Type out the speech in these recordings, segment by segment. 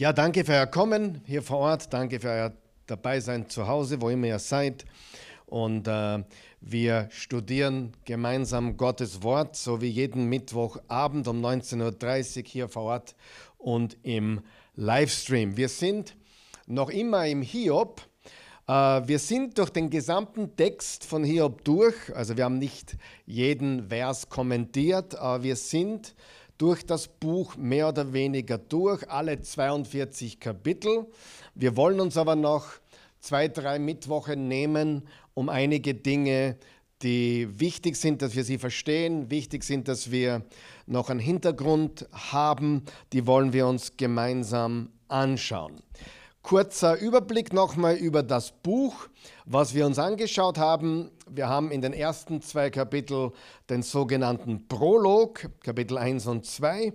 Ja, danke für euer Kommen hier vor Ort. Danke für euer Dabeisein zu Hause, wo immer ihr seid. Und äh, wir studieren gemeinsam Gottes Wort, so wie jeden Mittwochabend um 19.30 Uhr hier vor Ort und im Livestream. Wir sind noch immer im Hiob. Äh, wir sind durch den gesamten Text von Hiob durch. Also wir haben nicht jeden Vers kommentiert, aber wir sind durch das Buch mehr oder weniger durch, alle 42 Kapitel. Wir wollen uns aber noch zwei, drei Mittwoche nehmen, um einige Dinge, die wichtig sind, dass wir sie verstehen, wichtig sind, dass wir noch einen Hintergrund haben, die wollen wir uns gemeinsam anschauen. Kurzer Überblick nochmal über das Buch, was wir uns angeschaut haben. Wir haben in den ersten zwei Kapiteln den sogenannten Prolog, Kapitel 1 und 2.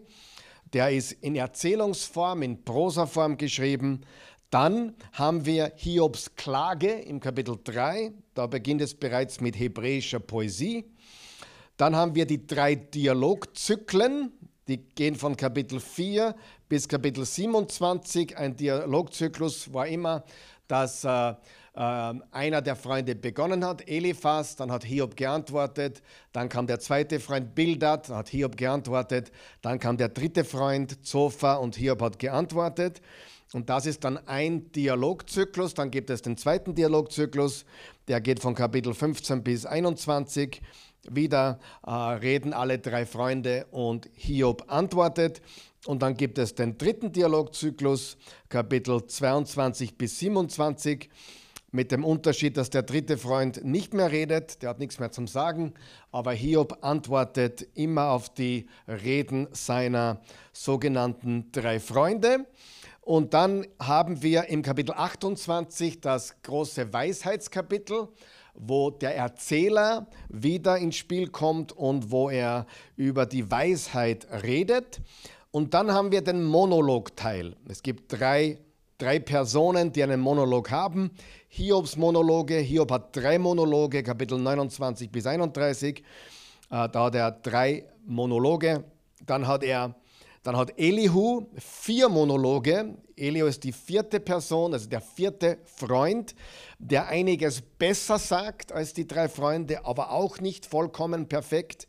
Der ist in Erzählungsform, in Prosaform geschrieben. Dann haben wir Hiobs Klage im Kapitel 3. Da beginnt es bereits mit hebräischer Poesie. Dann haben wir die drei Dialogzyklen, die gehen von Kapitel 4 bis Kapitel 27. Ein Dialogzyklus war immer, dass äh, äh, einer der Freunde begonnen hat, Eliphas, dann hat Hiob geantwortet, dann kam der zweite Freund Bildad, hat Hiob geantwortet, dann kam der dritte Freund Zophar und Hiob hat geantwortet. Und das ist dann ein Dialogzyklus. Dann gibt es den zweiten Dialogzyklus, der geht von Kapitel 15 bis 21. Wieder äh, reden alle drei Freunde und Hiob antwortet. Und dann gibt es den dritten Dialogzyklus, Kapitel 22 bis 27, mit dem Unterschied, dass der dritte Freund nicht mehr redet, der hat nichts mehr zum Sagen, aber Hiob antwortet immer auf die Reden seiner sogenannten drei Freunde. Und dann haben wir im Kapitel 28 das große Weisheitskapitel, wo der Erzähler wieder ins Spiel kommt und wo er über die Weisheit redet. Und dann haben wir den Monologteil. Es gibt drei, drei Personen, die einen Monolog haben. Hiobs Monologe. Hiob hat drei Monologe, Kapitel 29 bis 31. Äh, da hat er drei Monologe. Dann hat er dann hat Elihu vier Monologe. Elihu ist die vierte Person, also der vierte Freund, der einiges besser sagt als die drei Freunde, aber auch nicht vollkommen perfekt.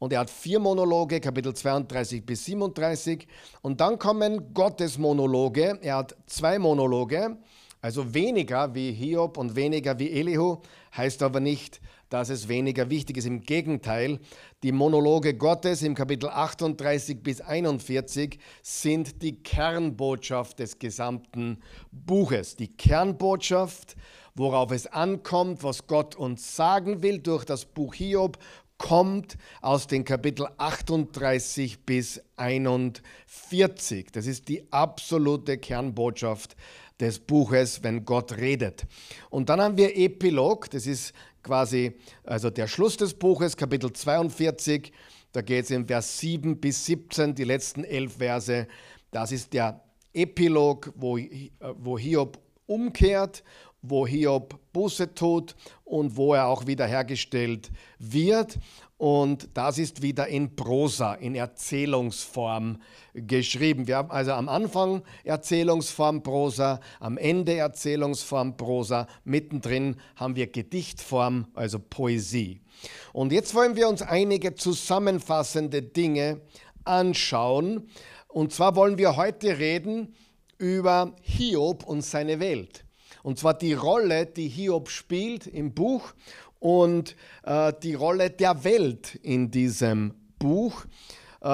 Und er hat vier Monologe, Kapitel 32 bis 37. Und dann kommen Gottes Monologe. Er hat zwei Monologe, also weniger wie Hiob und weniger wie Elihu, heißt aber nicht, dass es weniger wichtig ist. Im Gegenteil, die Monologe Gottes im Kapitel 38 bis 41 sind die Kernbotschaft des gesamten Buches. Die Kernbotschaft, worauf es ankommt, was Gott uns sagen will durch das Buch Hiob, kommt aus den Kapitel 38 bis 41. Das ist die absolute Kernbotschaft des Buches, wenn Gott redet. Und dann haben wir Epilog, das ist quasi also der Schluss des Buches, Kapitel 42. Da geht es in Vers 7 bis 17, die letzten elf Verse. Das ist der Epilog, wo, wo Hiob umkehrt, wo Hiob Buße tut und wo er auch wiederhergestellt wird. Und das ist wieder in Prosa, in Erzählungsform geschrieben. Wir haben also am Anfang Erzählungsform Prosa, am Ende Erzählungsform Prosa, mittendrin haben wir Gedichtform, also Poesie. Und jetzt wollen wir uns einige zusammenfassende Dinge anschauen. Und zwar wollen wir heute reden über Hiob und seine Welt. Und zwar die Rolle, die Hiob spielt im Buch und äh, die Rolle der Welt in diesem Buch. Äh,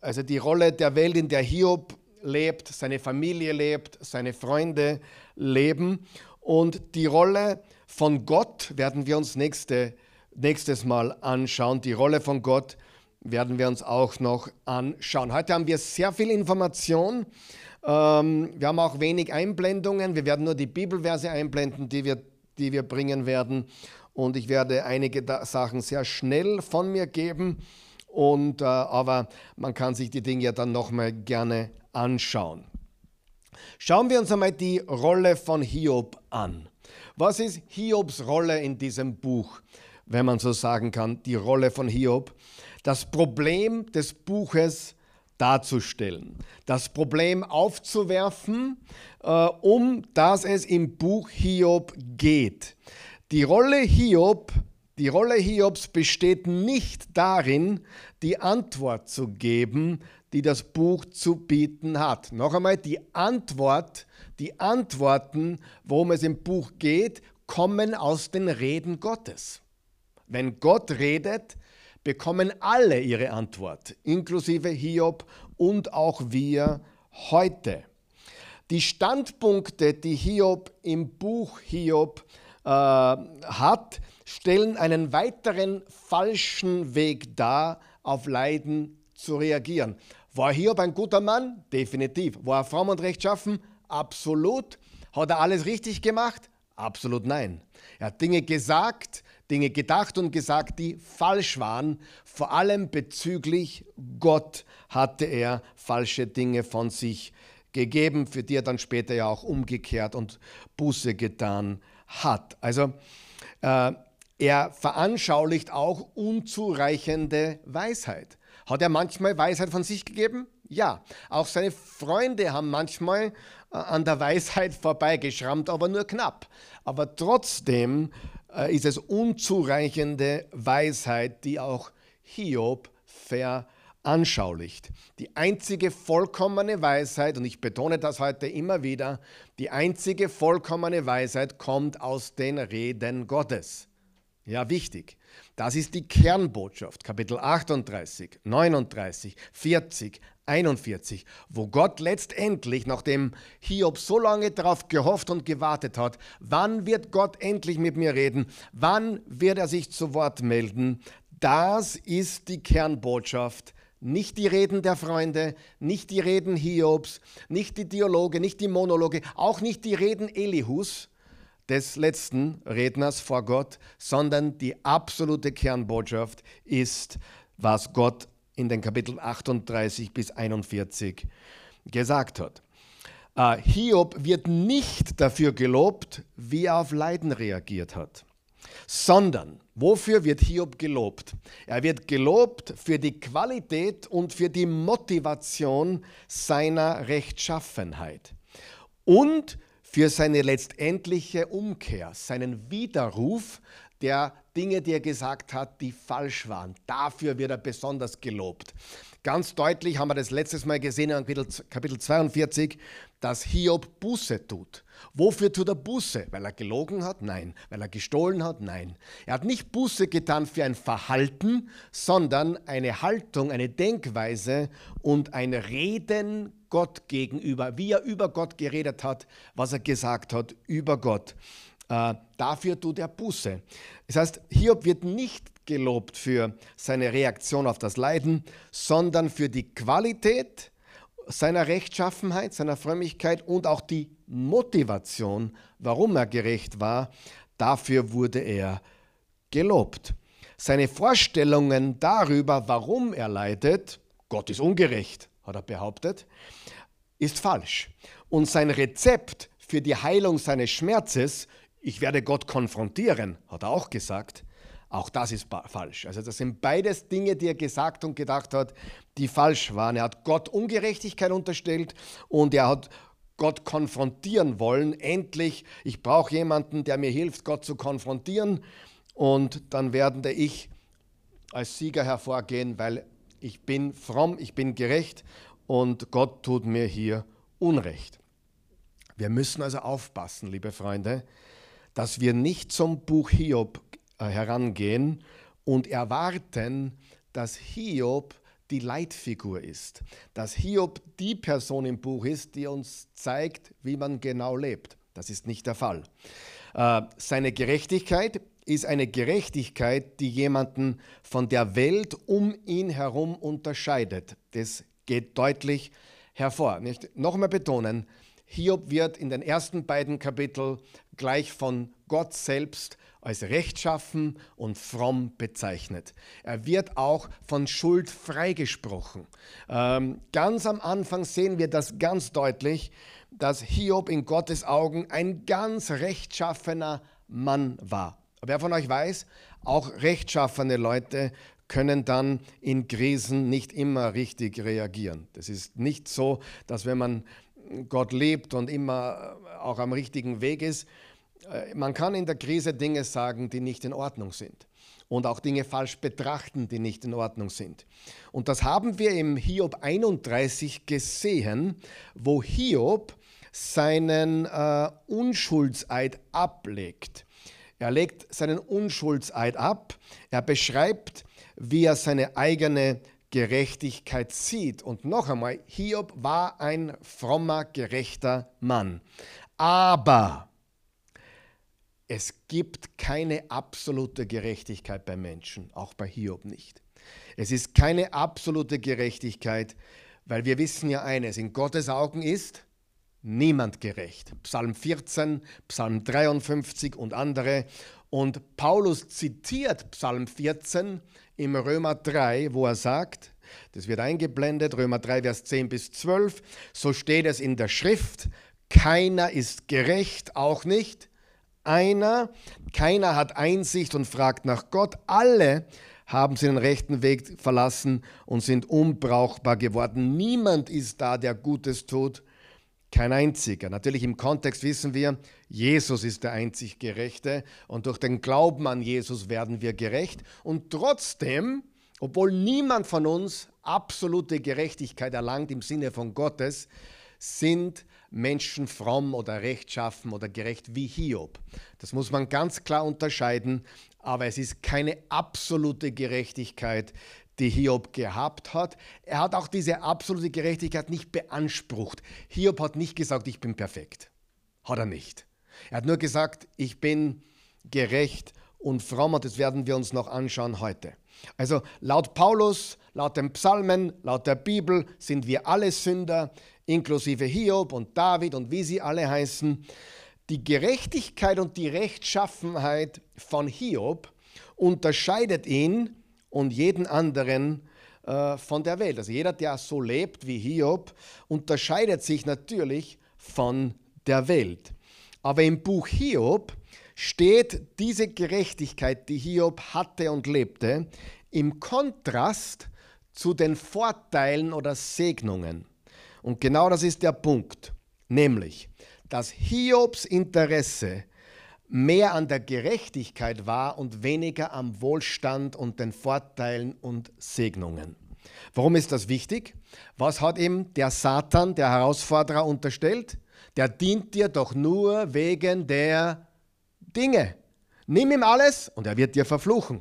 also die Rolle der Welt, in der Hiob lebt, seine Familie lebt, seine Freunde leben. Und die Rolle von Gott werden wir uns nächste, nächstes Mal anschauen. Die Rolle von Gott werden wir uns auch noch anschauen. Heute haben wir sehr viel Information. Ähm, wir haben auch wenig Einblendungen. Wir werden nur die Bibelverse einblenden, die wir, die wir bringen werden und ich werde einige Sachen sehr schnell von mir geben. Und, äh, aber man kann sich die Dinge ja dann nochmal gerne anschauen. Schauen wir uns einmal die Rolle von Hiob an. Was ist Hiobs Rolle in diesem Buch, wenn man so sagen kann, die Rolle von Hiob? Das Problem des Buches darzustellen, das Problem aufzuwerfen, äh, um das es im Buch Hiob geht. Die Rolle Hiob die Rolle Hiobs besteht nicht darin, die Antwort zu geben, die das Buch zu bieten hat. Noch einmal, die Antwort, die Antworten, worum es im Buch geht, kommen aus den Reden Gottes. Wenn Gott redet, bekommen alle ihre Antwort, inklusive Hiob und auch wir heute. Die Standpunkte, die Hiob im Buch Hiob äh, hat, stellen einen weiteren falschen Weg dar, auf Leiden zu reagieren. War Hiob ein guter Mann? Definitiv. War er fromm und rechtschaffen? Absolut. Hat er alles richtig gemacht? Absolut nein. Er hat Dinge gesagt, Dinge gedacht und gesagt, die falsch waren. Vor allem bezüglich Gott hatte er falsche Dinge von sich gegeben, für die er dann später ja auch umgekehrt und Buße getan hat. Also äh, er veranschaulicht auch unzureichende Weisheit. Hat er manchmal Weisheit von sich gegeben? Ja. Auch seine Freunde haben manchmal äh, an der Weisheit vorbeigeschrammt, aber nur knapp. Aber trotzdem ist es unzureichende Weisheit, die auch Hiob veranschaulicht. Die einzige vollkommene Weisheit, und ich betone das heute immer wieder, die einzige vollkommene Weisheit kommt aus den Reden Gottes. Ja, wichtig. Das ist die Kernbotschaft, Kapitel 38, 39, 40, 41, wo Gott letztendlich, nachdem Hiob so lange darauf gehofft und gewartet hat, wann wird Gott endlich mit mir reden, wann wird er sich zu Wort melden, das ist die Kernbotschaft. Nicht die Reden der Freunde, nicht die Reden Hiobs, nicht die Dialoge, nicht die Monologe, auch nicht die Reden Elihus, des letzten Redners vor Gott, sondern die absolute Kernbotschaft ist, was Gott in den Kapiteln 38 bis 41 gesagt hat. Äh, Hiob wird nicht dafür gelobt, wie er auf Leiden reagiert hat, sondern wofür wird Hiob gelobt? Er wird gelobt für die Qualität und für die Motivation seiner Rechtschaffenheit und für seine letztendliche Umkehr, seinen Widerruf der Dinge, die er gesagt hat, die falsch waren. Dafür wird er besonders gelobt. Ganz deutlich haben wir das letztes Mal gesehen in Kapitel 42, dass Hiob Buße tut. Wofür tut er Buße? Weil er gelogen hat? Nein. Weil er gestohlen hat? Nein. Er hat nicht Buße getan für ein Verhalten, sondern eine Haltung, eine Denkweise und ein Reden Gott gegenüber, wie er über Gott geredet hat, was er gesagt hat über Gott. Äh, dafür tut er Buße. Das heißt, Hiob wird nicht gelobt für seine Reaktion auf das Leiden, sondern für die Qualität seiner Rechtschaffenheit, seiner Frömmigkeit und auch die Motivation, warum er gerecht war. Dafür wurde er gelobt. Seine Vorstellungen darüber, warum er leidet, Gott ist ungerecht, hat er behauptet, ist falsch. Und sein Rezept für die Heilung seines Schmerzes, ich werde Gott konfrontieren, hat er auch gesagt, auch das ist falsch. Also das sind beides Dinge, die er gesagt und gedacht hat, die falsch waren. Er hat Gott Ungerechtigkeit unterstellt und er hat Gott konfrontieren wollen. Endlich, ich brauche jemanden, der mir hilft, Gott zu konfrontieren. Und dann werde ich als Sieger hervorgehen, weil ich bin fromm, ich bin gerecht und Gott tut mir hier Unrecht. Wir müssen also aufpassen, liebe Freunde, dass wir nicht zum Buch Hiob äh, herangehen und erwarten, dass Hiob die Leitfigur ist, dass Hiob die Person im Buch ist, die uns zeigt, wie man genau lebt. Das ist nicht der Fall. Äh, seine Gerechtigkeit ist eine Gerechtigkeit, die jemanden von der Welt um ihn herum unterscheidet. Das geht deutlich hervor. Nochmal betonen, Hiob wird in den ersten beiden Kapiteln gleich von Gott selbst als rechtschaffen und fromm bezeichnet. Er wird auch von Schuld freigesprochen. Ähm, ganz am Anfang sehen wir das ganz deutlich, dass Hiob in Gottes Augen ein ganz rechtschaffener Mann war. Wer von euch weiß, auch rechtschaffene Leute können dann in Krisen nicht immer richtig reagieren. Das ist nicht so, dass wenn man Gott lebt und immer auch am richtigen Weg ist, äh, man kann in der Krise Dinge sagen, die nicht in Ordnung sind und auch Dinge falsch betrachten, die nicht in Ordnung sind. Und das haben wir im Hiob 31 gesehen, wo Hiob seinen äh, Unschuldseid ablegt. Er legt seinen Unschuldseid ab. Er beschreibt, wie er seine eigene Gerechtigkeit sieht. Und noch einmal, Hiob war ein frommer, gerechter Mann. Aber es gibt keine absolute Gerechtigkeit bei Menschen, auch bei Hiob nicht. Es ist keine absolute Gerechtigkeit, weil wir wissen ja eines, in Gottes Augen ist niemand gerecht. Psalm 14, Psalm 53 und andere. Und Paulus zitiert Psalm 14 im Römer 3, wo er sagt, das wird eingeblendet, Römer 3, Vers 10 bis 12, so steht es in der Schrift, keiner ist gerecht, auch nicht einer, keiner hat Einsicht und fragt nach Gott, alle haben sie den rechten Weg verlassen und sind unbrauchbar geworden. Niemand ist da, der Gutes tut, kein einziger. Natürlich im Kontext wissen wir, Jesus ist der einzig Gerechte und durch den Glauben an Jesus werden wir gerecht. Und trotzdem, obwohl niemand von uns absolute Gerechtigkeit erlangt im Sinne von Gottes, sind Menschen fromm oder rechtschaffen oder gerecht wie Hiob. Das muss man ganz klar unterscheiden, aber es ist keine absolute Gerechtigkeit, die Hiob gehabt hat. Er hat auch diese absolute Gerechtigkeit nicht beansprucht. Hiob hat nicht gesagt, ich bin perfekt. Hat er nicht. Er hat nur gesagt, ich bin gerecht und fromm und das werden wir uns noch anschauen heute. Also laut Paulus, laut den Psalmen, laut der Bibel sind wir alle Sünder inklusive Hiob und David und wie sie alle heißen, die Gerechtigkeit und die Rechtschaffenheit von Hiob unterscheidet ihn und jeden anderen äh, von der Welt. Also jeder, der so lebt wie Hiob, unterscheidet sich natürlich von der Welt. Aber im Buch Hiob steht diese Gerechtigkeit, die Hiob hatte und lebte, im Kontrast zu den Vorteilen oder Segnungen. Und genau das ist der Punkt, nämlich, dass Hiobs Interesse mehr an der Gerechtigkeit war und weniger am Wohlstand und den Vorteilen und Segnungen. Warum ist das wichtig? Was hat ihm der Satan, der Herausforderer, unterstellt? Der dient dir doch nur wegen der Dinge. Nimm ihm alles und er wird dir verfluchen.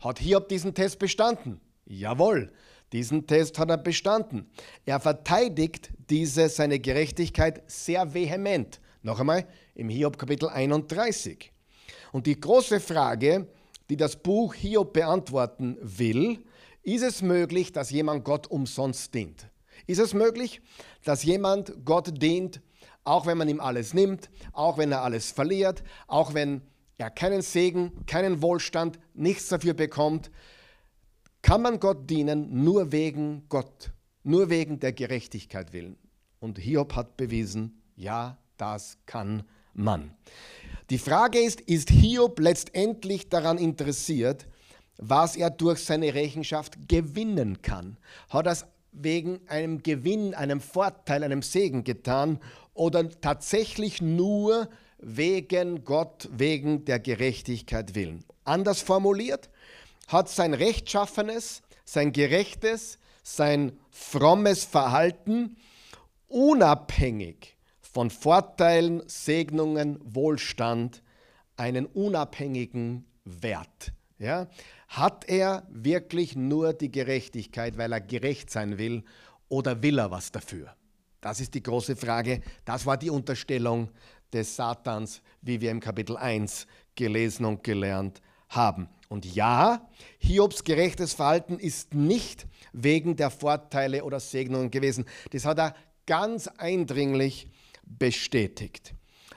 Hat Hiob diesen Test bestanden? Jawohl. Diesen Test hat er bestanden. Er verteidigt diese seine Gerechtigkeit sehr vehement. Noch einmal im Hiob Kapitel 31. Und die große Frage, die das Buch Hiob beantworten will, ist es möglich, dass jemand Gott umsonst dient? Ist es möglich, dass jemand Gott dient, auch wenn man ihm alles nimmt, auch wenn er alles verliert, auch wenn er keinen Segen, keinen Wohlstand, nichts dafür bekommt, kann man Gott dienen nur wegen Gott, nur wegen der Gerechtigkeit willen. Und Hiob hat bewiesen, ja, das kann man. Die Frage ist, ist Hiob letztendlich daran interessiert, was er durch seine Rechenschaft gewinnen kann? Hat er es wegen einem Gewinn, einem Vorteil, einem Segen getan oder tatsächlich nur wegen Gott, wegen der Gerechtigkeit willen? Anders formuliert, hat sein rechtschaffenes, sein gerechtes, sein frommes Verhalten unabhängig von Vorteilen, Segnungen, Wohlstand einen unabhängigen Wert. Ja? Hat er wirklich nur die Gerechtigkeit, weil er gerecht sein will, oder will er was dafür? Das ist die große Frage. Das war die Unterstellung des Satans, wie wir im Kapitel 1 gelesen und gelernt haben. Und ja, Hiobs gerechtes Verhalten ist nicht wegen der Vorteile oder Segnungen gewesen. Das hat er ganz eindringlich bestätigt.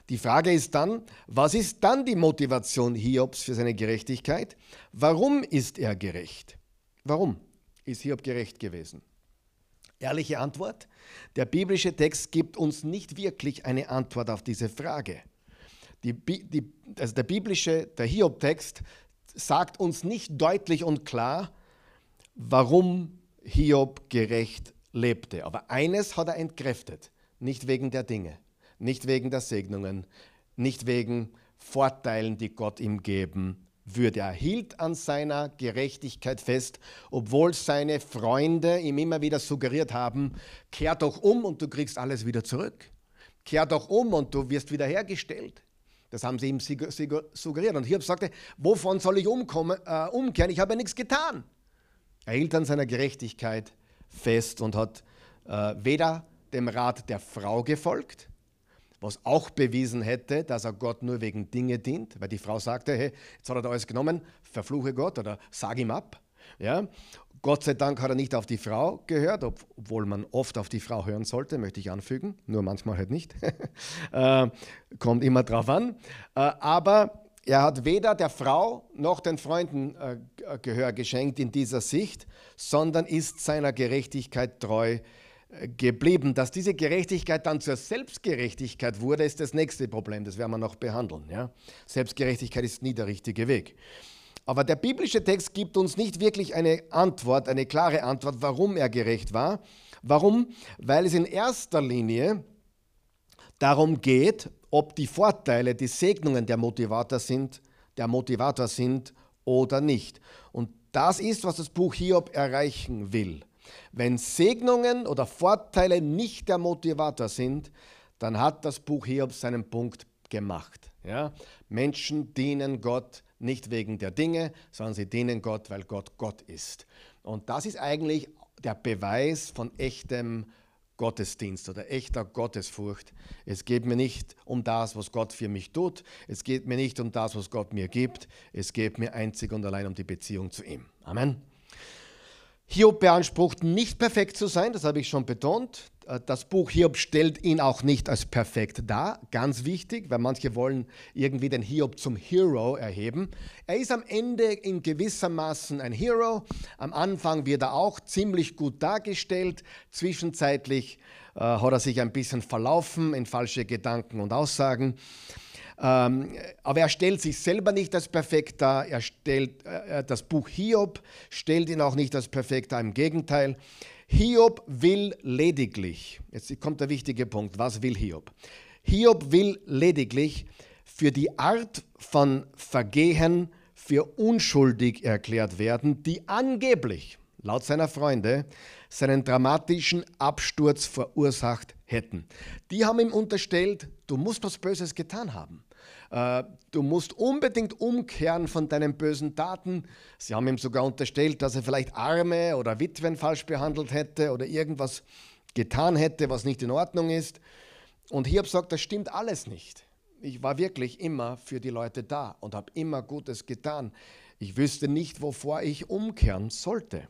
Die Frage ist dann, was ist dann die Motivation Hiobs für seine Gerechtigkeit? Warum ist er gerecht? Warum ist Hiob gerecht gewesen? Ehrliche Antwort, der biblische Text gibt uns nicht wirklich eine Antwort auf diese Frage. Die, die, also der biblische, der Hiob-Text sagt uns nicht deutlich und klar, warum Hiob gerecht lebte. Aber eines hat er entkräftet, nicht wegen der Dinge, nicht wegen der Segnungen, nicht wegen Vorteilen, die Gott ihm geben würde. Er hielt an seiner Gerechtigkeit fest, obwohl seine Freunde ihm immer wieder suggeriert haben, kehr doch um und du kriegst alles wieder zurück. Kehr doch um und du wirst wiederhergestellt. Das haben sie ihm suggeriert. Und Hiob sagte, wovon soll ich umkommen, äh, umkehren? Ich habe ja nichts getan. Er hielt an seiner Gerechtigkeit fest und hat äh, weder dem Rat der Frau gefolgt, was auch bewiesen hätte, dass er Gott nur wegen Dinge dient, weil die Frau sagte, hey, jetzt hat er da alles genommen, verfluche Gott oder sag ihm ab. Ja? Gott sei Dank hat er nicht auf die Frau gehört, obwohl man oft auf die Frau hören sollte, möchte ich anfügen, nur manchmal halt nicht. äh, kommt immer drauf an. Äh, aber er hat weder der Frau noch den Freunden äh, Gehör geschenkt in dieser Sicht, sondern ist seiner Gerechtigkeit treu geblieben. Dass diese Gerechtigkeit dann zur Selbstgerechtigkeit wurde, ist das nächste Problem. Das werden wir noch behandeln. Ja? Selbstgerechtigkeit ist nie der richtige Weg. Aber der biblische Text gibt uns nicht wirklich eine Antwort, eine klare Antwort, warum er gerecht war. Warum? Weil es in erster Linie darum geht, ob die Vorteile, die Segnungen der Motivator sind, der Motivator sind oder nicht. Und das ist, was das Buch Hiob erreichen will. Wenn Segnungen oder Vorteile nicht der Motivator sind, dann hat das Buch Hiob seinen Punkt gemacht. Ja? Menschen dienen Gott nicht wegen der Dinge, sondern sie dienen Gott, weil Gott Gott ist. Und das ist eigentlich der Beweis von echtem Gottesdienst oder echter Gottesfurcht. Es geht mir nicht um das, was Gott für mich tut. Es geht mir nicht um das, was Gott mir gibt. Es geht mir einzig und allein um die Beziehung zu ihm. Amen. Hiob beansprucht nicht perfekt zu sein, das habe ich schon betont. Äh, das Buch Hiob stellt ihn auch nicht als perfekt dar, ganz wichtig, weil manche wollen irgendwie den Hiob zum Hero erheben. Er ist am Ende in gewissermaßen ein Hero. Am Anfang wird er auch ziemlich gut dargestellt. Zwischenzeitlich äh, hat er sich ein bisschen verlaufen in falsche Gedanken und Aussagen. Ähm, aber er stellt sich selber nicht als perfekt dar. Er stellt, äh, das Buch Hiob stellt ihn auch nicht als perfekt dar. Im Gegenteil, Hiob will lediglich, jetzt kommt der wichtige Punkt, was will Hiob? Hiob will lediglich für die Art von Vergehen für unschuldig erklärt werden, die angeblich, laut seiner Freunde, seinen dramatischen Absturz verursacht hätten. Die haben ihm unterstellt, du musst was Böses getan haben. Äh, du musst unbedingt umkehren von deinen bösen Taten. Sie haben ihm sogar unterstellt, dass er vielleicht Arme oder Witwen falsch behandelt hätte oder irgendwas getan hätte, was nicht in Ordnung ist. Und Hiob sagt, das stimmt alles nicht. Ich war wirklich immer für die Leute da und habe immer Gutes getan. Ich wüsste nicht, wovor ich umkehren sollte.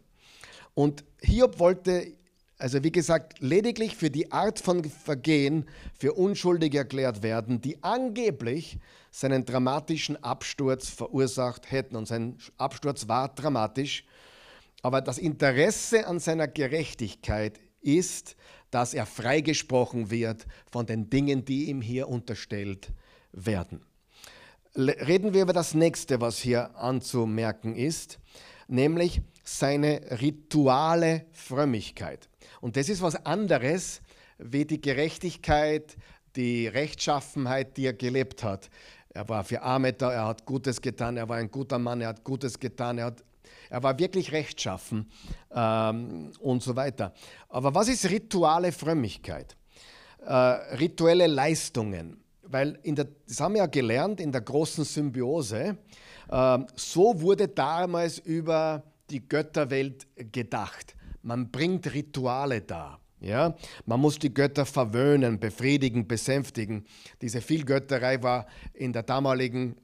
Und Hiob wollte also wie gesagt, lediglich für die Art von Vergehen für unschuldig erklärt werden, die angeblich seinen dramatischen Absturz verursacht hätten. Und sein Absturz war dramatisch. Aber das Interesse an seiner Gerechtigkeit ist, dass er freigesprochen wird von den Dingen, die ihm hier unterstellt werden. Reden wir über das nächste, was hier anzumerken ist, nämlich seine rituale Frömmigkeit. Und das ist was anderes wie die Gerechtigkeit, die Rechtschaffenheit, die er gelebt hat. Er war für Arme da, er hat Gutes getan, er war ein guter Mann, er hat Gutes getan, er, hat, er war wirklich rechtschaffen ähm, und so weiter. Aber was ist rituale Frömmigkeit? Äh, rituelle Leistungen. Weil in der, das haben wir ja gelernt in der großen Symbiose. Äh, so wurde damals über die Götterwelt gedacht. Man bringt Rituale dar. Ja? Man muss die Götter verwöhnen, befriedigen, besänftigen. Diese Vielgötterei war in der damaligen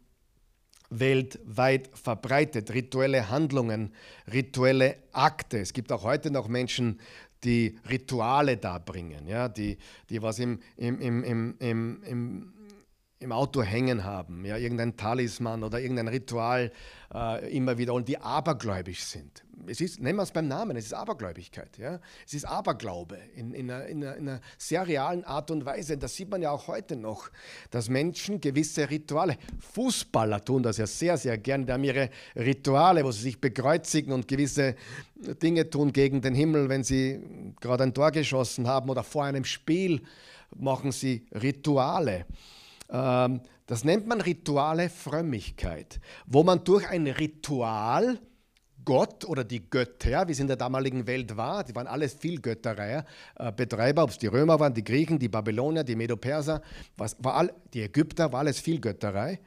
Welt weit verbreitet. Rituelle Handlungen, rituelle Akte. Es gibt auch heute noch Menschen, die Rituale darbringen, ja? die, die was im, im, im, im, im, im Auto hängen haben, ja? irgendein Talisman oder irgendein Ritual äh, immer wieder und die abergläubisch sind es ist, nennen wir es beim Namen, es ist Abergläubigkeit. Ja? Es ist Aberglaube in, in, einer, in, einer, in einer sehr realen Art und Weise. Das sieht man ja auch heute noch, dass Menschen gewisse Rituale, Fußballer tun das ja sehr, sehr gerne, die haben ihre Rituale, wo sie sich bekreuzigen und gewisse Dinge tun gegen den Himmel, wenn sie gerade ein Tor geschossen haben oder vor einem Spiel machen sie Rituale. Ähm, das nennt man rituale Frömmigkeit, wo man durch ein Ritual Gott oder die Götter, wie es in der damaligen Welt war, die waren alles Vielgötterei, äh, Betreiber, ob es die Römer waren, die Griechen, die Babylonier, die Medo-Perser, war all, die Ägypter, war alles Vielgötterei.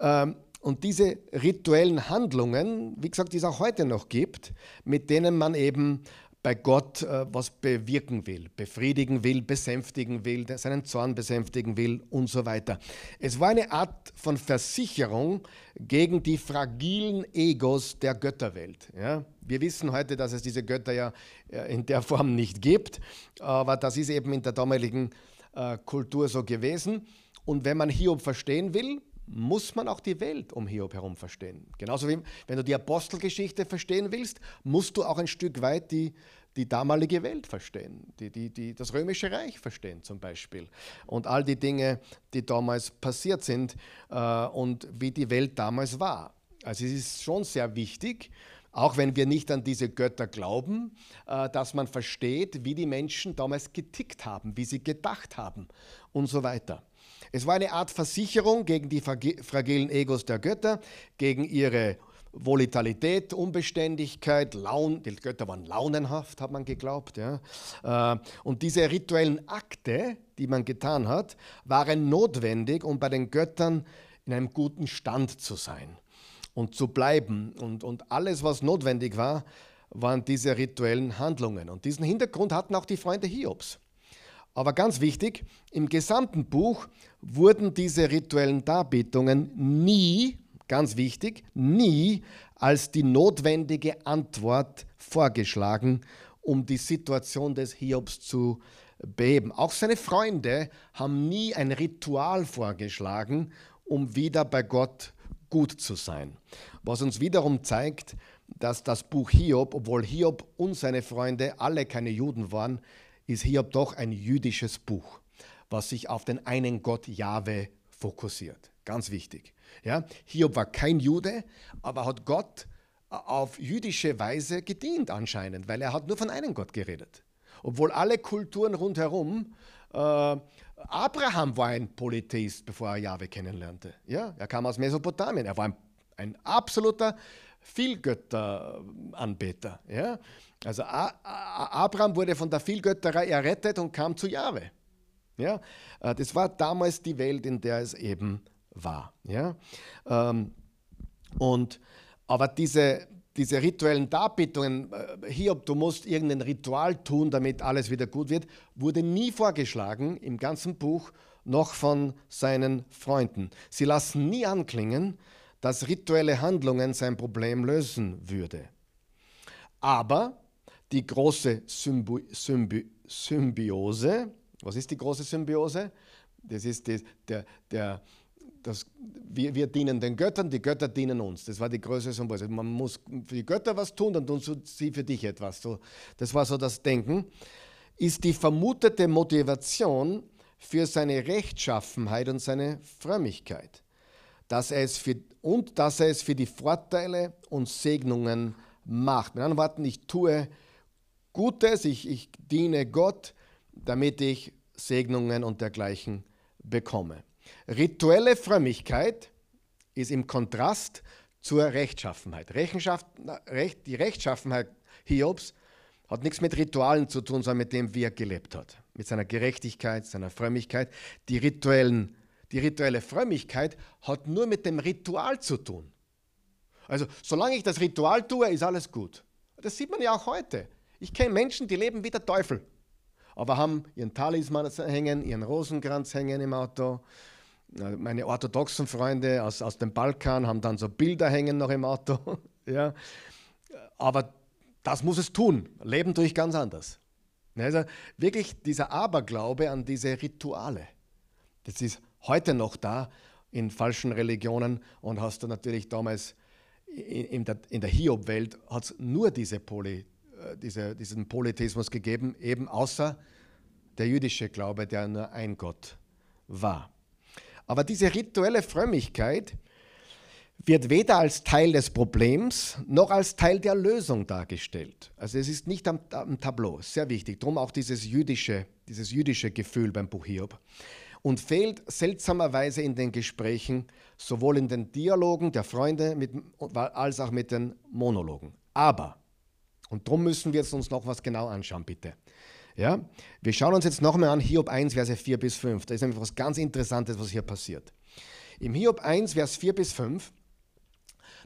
Ähm, und diese rituellen Handlungen, wie gesagt, die es auch heute noch gibt, mit denen man eben bei Gott äh, was bewirken will, befriedigen will, besänftigen will, seinen Zorn besänftigen will und so weiter. Es war eine Art von Versicherung gegen die fragilen Egos der Götterwelt. Ja? Wir wissen heute, dass es diese Götter ja in der Form nicht gibt, aber das ist eben in der damaligen äh, Kultur so gewesen. Und wenn man Hiob verstehen will, muss man auch die Welt um Hiob herum verstehen. Genauso wie wenn du die Apostelgeschichte verstehen willst, musst du auch ein Stück weit die, die damalige Welt verstehen, die, die, die, das römische Reich verstehen zum Beispiel und all die Dinge, die damals passiert sind äh, und wie die Welt damals war. Also es ist schon sehr wichtig, auch wenn wir nicht an diese Götter glauben, äh, dass man versteht, wie die Menschen damals getickt haben, wie sie gedacht haben und so weiter. Es war eine Art Versicherung gegen die fragilen Egos der Götter, gegen ihre Volatilität, Unbeständigkeit, Laun, die Götter waren launenhaft, hat man geglaubt. Ja. Äh, und diese rituellen Akte, die man getan hat, waren notwendig, um bei den Göttern in einem guten Stand zu sein und zu bleiben. Und, und alles, was notwendig war, waren diese rituellen Handlungen. Und diesen Hintergrund hatten auch die Freunde Hiobs. Aber ganz wichtig, im gesamten Buch wurden diese rituellen Darbietungen nie, ganz wichtig, nie als die notwendige Antwort vorgeschlagen, um die Situation des Hiobs zu beheben. Auch seine Freunde haben nie ein Ritual vorgeschlagen, um wieder bei Gott gut zu sein. Was uns wiederum zeigt, dass das Buch Hiob, obwohl Hiob und seine Freunde alle keine Juden waren, ist Hiob doch ein jüdisches Buch, was sich auf den einen Gott Jahwe fokussiert. Ganz wichtig. Ja? Hiob war kein Jude, aber hat Gott auf jüdische Weise gedient anscheinend, weil er hat nur von einem Gott geredet. Obwohl alle Kulturen rundherum, äh, Abraham war ein Polytheist, bevor er Jahwe kennenlernte. Ja? Er kam aus Mesopotamien, er war ein, ein absoluter Vielgötteranbeter. Ja? Also Abraham wurde von der Vielgötterei errettet und kam zu Jahwe. Ja? Äh, das war damals die Welt, in der es eben war. Ja? Ähm, und, aber diese, diese rituellen Darbietungen, äh, hier, du musst irgendein Ritual tun, damit alles wieder gut wird, wurde nie vorgeschlagen im ganzen Buch, noch von seinen Freunden. Sie lassen nie anklingen, dass rituelle Handlungen sein Problem lösen würde. Aber die große Symbi Symbi Symbiose. Was ist die große Symbiose? Das ist die, der, der, das, wir, wir, dienen den Göttern, die Götter dienen uns. Das war die größte Symbiose. Man muss für die Götter was tun, dann tun sie für dich etwas. So, das war so das Denken. Ist die vermutete Motivation für seine Rechtschaffenheit und seine Frömmigkeit. Dass er es für, und dass er es für die Vorteile und Segnungen macht. Mit anderen Worten, ich tue Gutes, ich, ich diene Gott, damit ich Segnungen und dergleichen bekomme. Rituelle Frömmigkeit ist im Kontrast zur Rechtschaffenheit. Rechenschaft, die Rechtschaffenheit Hiobs hat nichts mit Ritualen zu tun, sondern mit dem, wie er gelebt hat. Mit seiner Gerechtigkeit, seiner Frömmigkeit. Die, rituellen, die rituelle Frömmigkeit hat nur mit dem Ritual zu tun. Also, solange ich das Ritual tue, ist alles gut. Das sieht man ja auch heute. Ich kenne Menschen, die leben wie der Teufel, aber haben ihren Talisman hängen, ihren Rosenkranz hängen im Auto. Meine orthodoxen Freunde aus, aus dem Balkan haben dann so Bilder hängen noch im Auto. ja. Aber das muss es tun. Leben tue ich ganz anders. Also wirklich dieser Aberglaube an diese Rituale. Das ist heute noch da in falschen Religionen und hast du natürlich damals in der, in der Hiob-Welt hat es nur diese Poly, diese, diesen Polytheismus gegeben, eben außer der jüdische Glaube, der nur ein Gott war. Aber diese rituelle Frömmigkeit wird weder als Teil des Problems noch als Teil der Lösung dargestellt. Also es ist nicht am, am Tableau, sehr wichtig. Darum auch dieses jüdische, dieses jüdische Gefühl beim Buch Hiob. Und fehlt seltsamerweise in den Gesprächen, sowohl in den Dialogen der Freunde mit, als auch mit den Monologen. Aber, und darum müssen wir jetzt uns noch was genau anschauen, bitte. Ja? Wir schauen uns jetzt nochmal an Hiob 1, Verse 4 bis 5. Da ist nämlich was ganz Interessantes, was hier passiert. Im Hiob 1, Vers 4 bis 5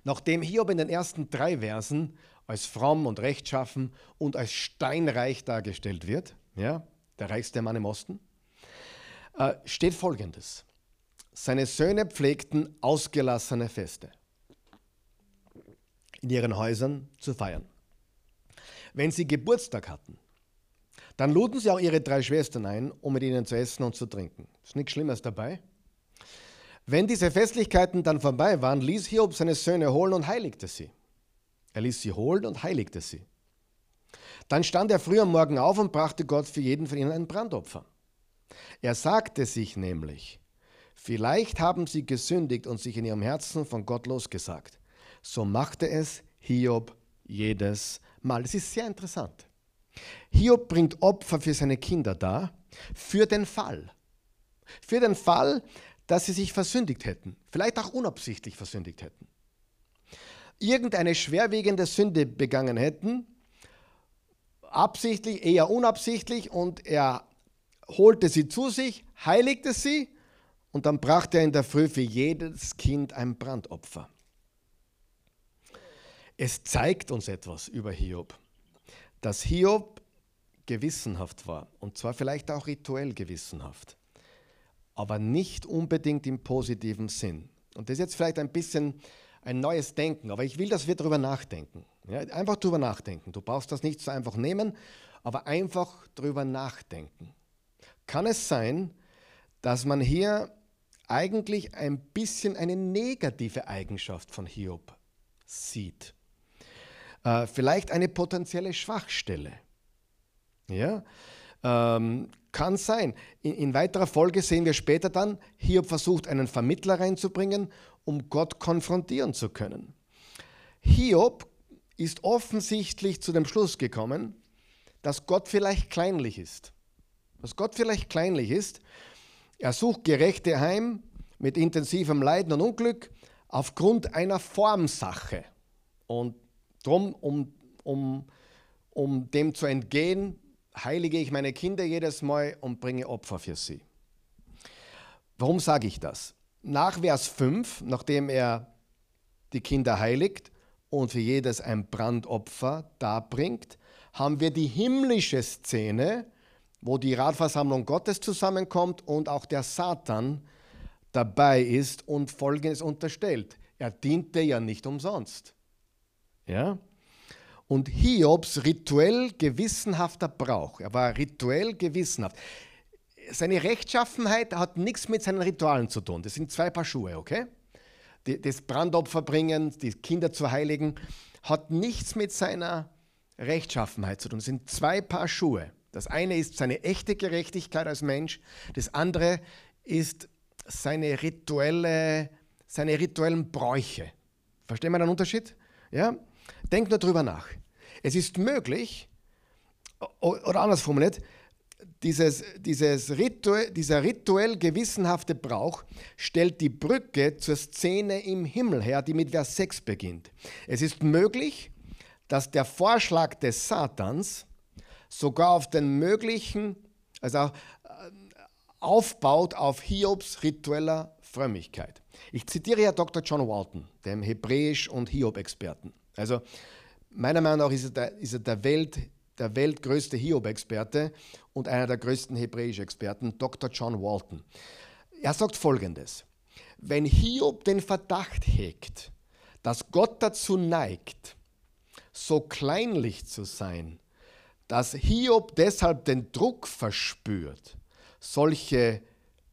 Nachdem Hiob in den ersten drei Versen als fromm und rechtschaffen und als steinreich dargestellt wird, ja, der reichste Mann im Osten, äh, steht folgendes. Seine Söhne pflegten ausgelassene Feste in ihren Häusern zu feiern. Wenn sie Geburtstag hatten, dann luden sie auch ihre drei Schwestern ein, um mit ihnen zu essen und zu trinken. Ist nichts Schlimmes dabei. Wenn diese Festlichkeiten dann vorbei waren, ließ Hiob seine Söhne holen und heiligte sie. Er ließ sie holen und heiligte sie. Dann stand er früh am Morgen auf und brachte Gott für jeden von ihnen ein Brandopfer. Er sagte sich nämlich, vielleicht haben sie gesündigt und sich in ihrem Herzen von Gott losgesagt. So machte es Hiob jedes Mal. Das ist sehr interessant. Hiob bringt Opfer für seine Kinder dar, für den Fall. Für den Fall, dass sie sich versündigt hätten, vielleicht auch unabsichtlich versündigt hätten, irgendeine schwerwiegende Sünde begangen hätten, absichtlich, eher unabsichtlich, und er holte sie zu sich, heiligte sie, und dann brachte er in der Früh für jedes Kind ein Brandopfer. Es zeigt uns etwas über Hiob, dass Hiob gewissenhaft war, und zwar vielleicht auch rituell gewissenhaft aber nicht unbedingt im positiven Sinn. Und das ist jetzt vielleicht ein bisschen ein neues Denken, aber ich will, dass wir darüber nachdenken. Ja, einfach darüber nachdenken. Du brauchst das nicht so einfach nehmen, aber einfach darüber nachdenken. Kann es sein, dass man hier eigentlich ein bisschen eine negative Eigenschaft von Hiob sieht? Äh, vielleicht eine potenzielle Schwachstelle. Ja? Ähm, kann sein. In, in, weiterer Folge sehen wir später dann, Hiob versucht einen Vermittler reinzubringen, um Gott konfrontieren zu können. Hiob ist offensichtlich zu dem Schluss gekommen, dass Gott vielleicht kleinlich ist. Dass Gott vielleicht kleinlich ist. Er sucht Gerechte heim mit intensivem Leiden und Unglück aufgrund einer Formsache. Und darum, um, um, um dem zu entgehen, heilige ich meine Kinder jedes Mal und bringe Opfer für sie. Warum sage ich das? Nach Vers 5, nachdem er die Kinder heiligt und für jedes ein Brandopfer darbringt, haben wir die himmlische Szene, wo die Ratversammlung Gottes zusammenkommt und auch der Satan dabei ist und Folgendes unterstellt. Er diente ja nicht umsonst. Ja? und Hiobs rituell gewissenhafter Brauch. Er war rituell gewissenhaft. Seine Rechtschaffenheit hat nichts mit seinen Ritualen zu tun. Das sind zwei Paar Schuhe, okay? Das Brandopfer bringen, die Kinder zu heiligen, hat nichts mit seiner Rechtschaffenheit zu tun. Das sind zwei Paar Schuhe. Das eine ist seine echte Gerechtigkeit als Mensch, das andere ist seine rituelle, seine rituellen Bräuche. Verstehen wir den Unterschied? Ja? Denk nur drüber nach. Es ist möglich, oder anders formuliert, dieses, dieses rituell, dieser rituell gewissenhafte Brauch stellt die Brücke zur Szene im Himmel her, die mit Vers 6 beginnt. Es ist möglich, dass der Vorschlag des Satans sogar auf den möglichen, also äh, aufbaut auf Hiobs ritueller Frömmigkeit. Ich zitiere ja Dr. John Walton, dem Hebräisch- und Hiob-Experten. Also meiner Meinung nach ist er der, ist er der, Welt, der weltgrößte Hiob-Experte und einer der größten Hebräisch-Experten, Dr. John Walton. Er sagt folgendes: Wenn Hiob den Verdacht hegt, dass Gott dazu neigt, so kleinlich zu sein, dass Hiob deshalb den Druck verspürt, solche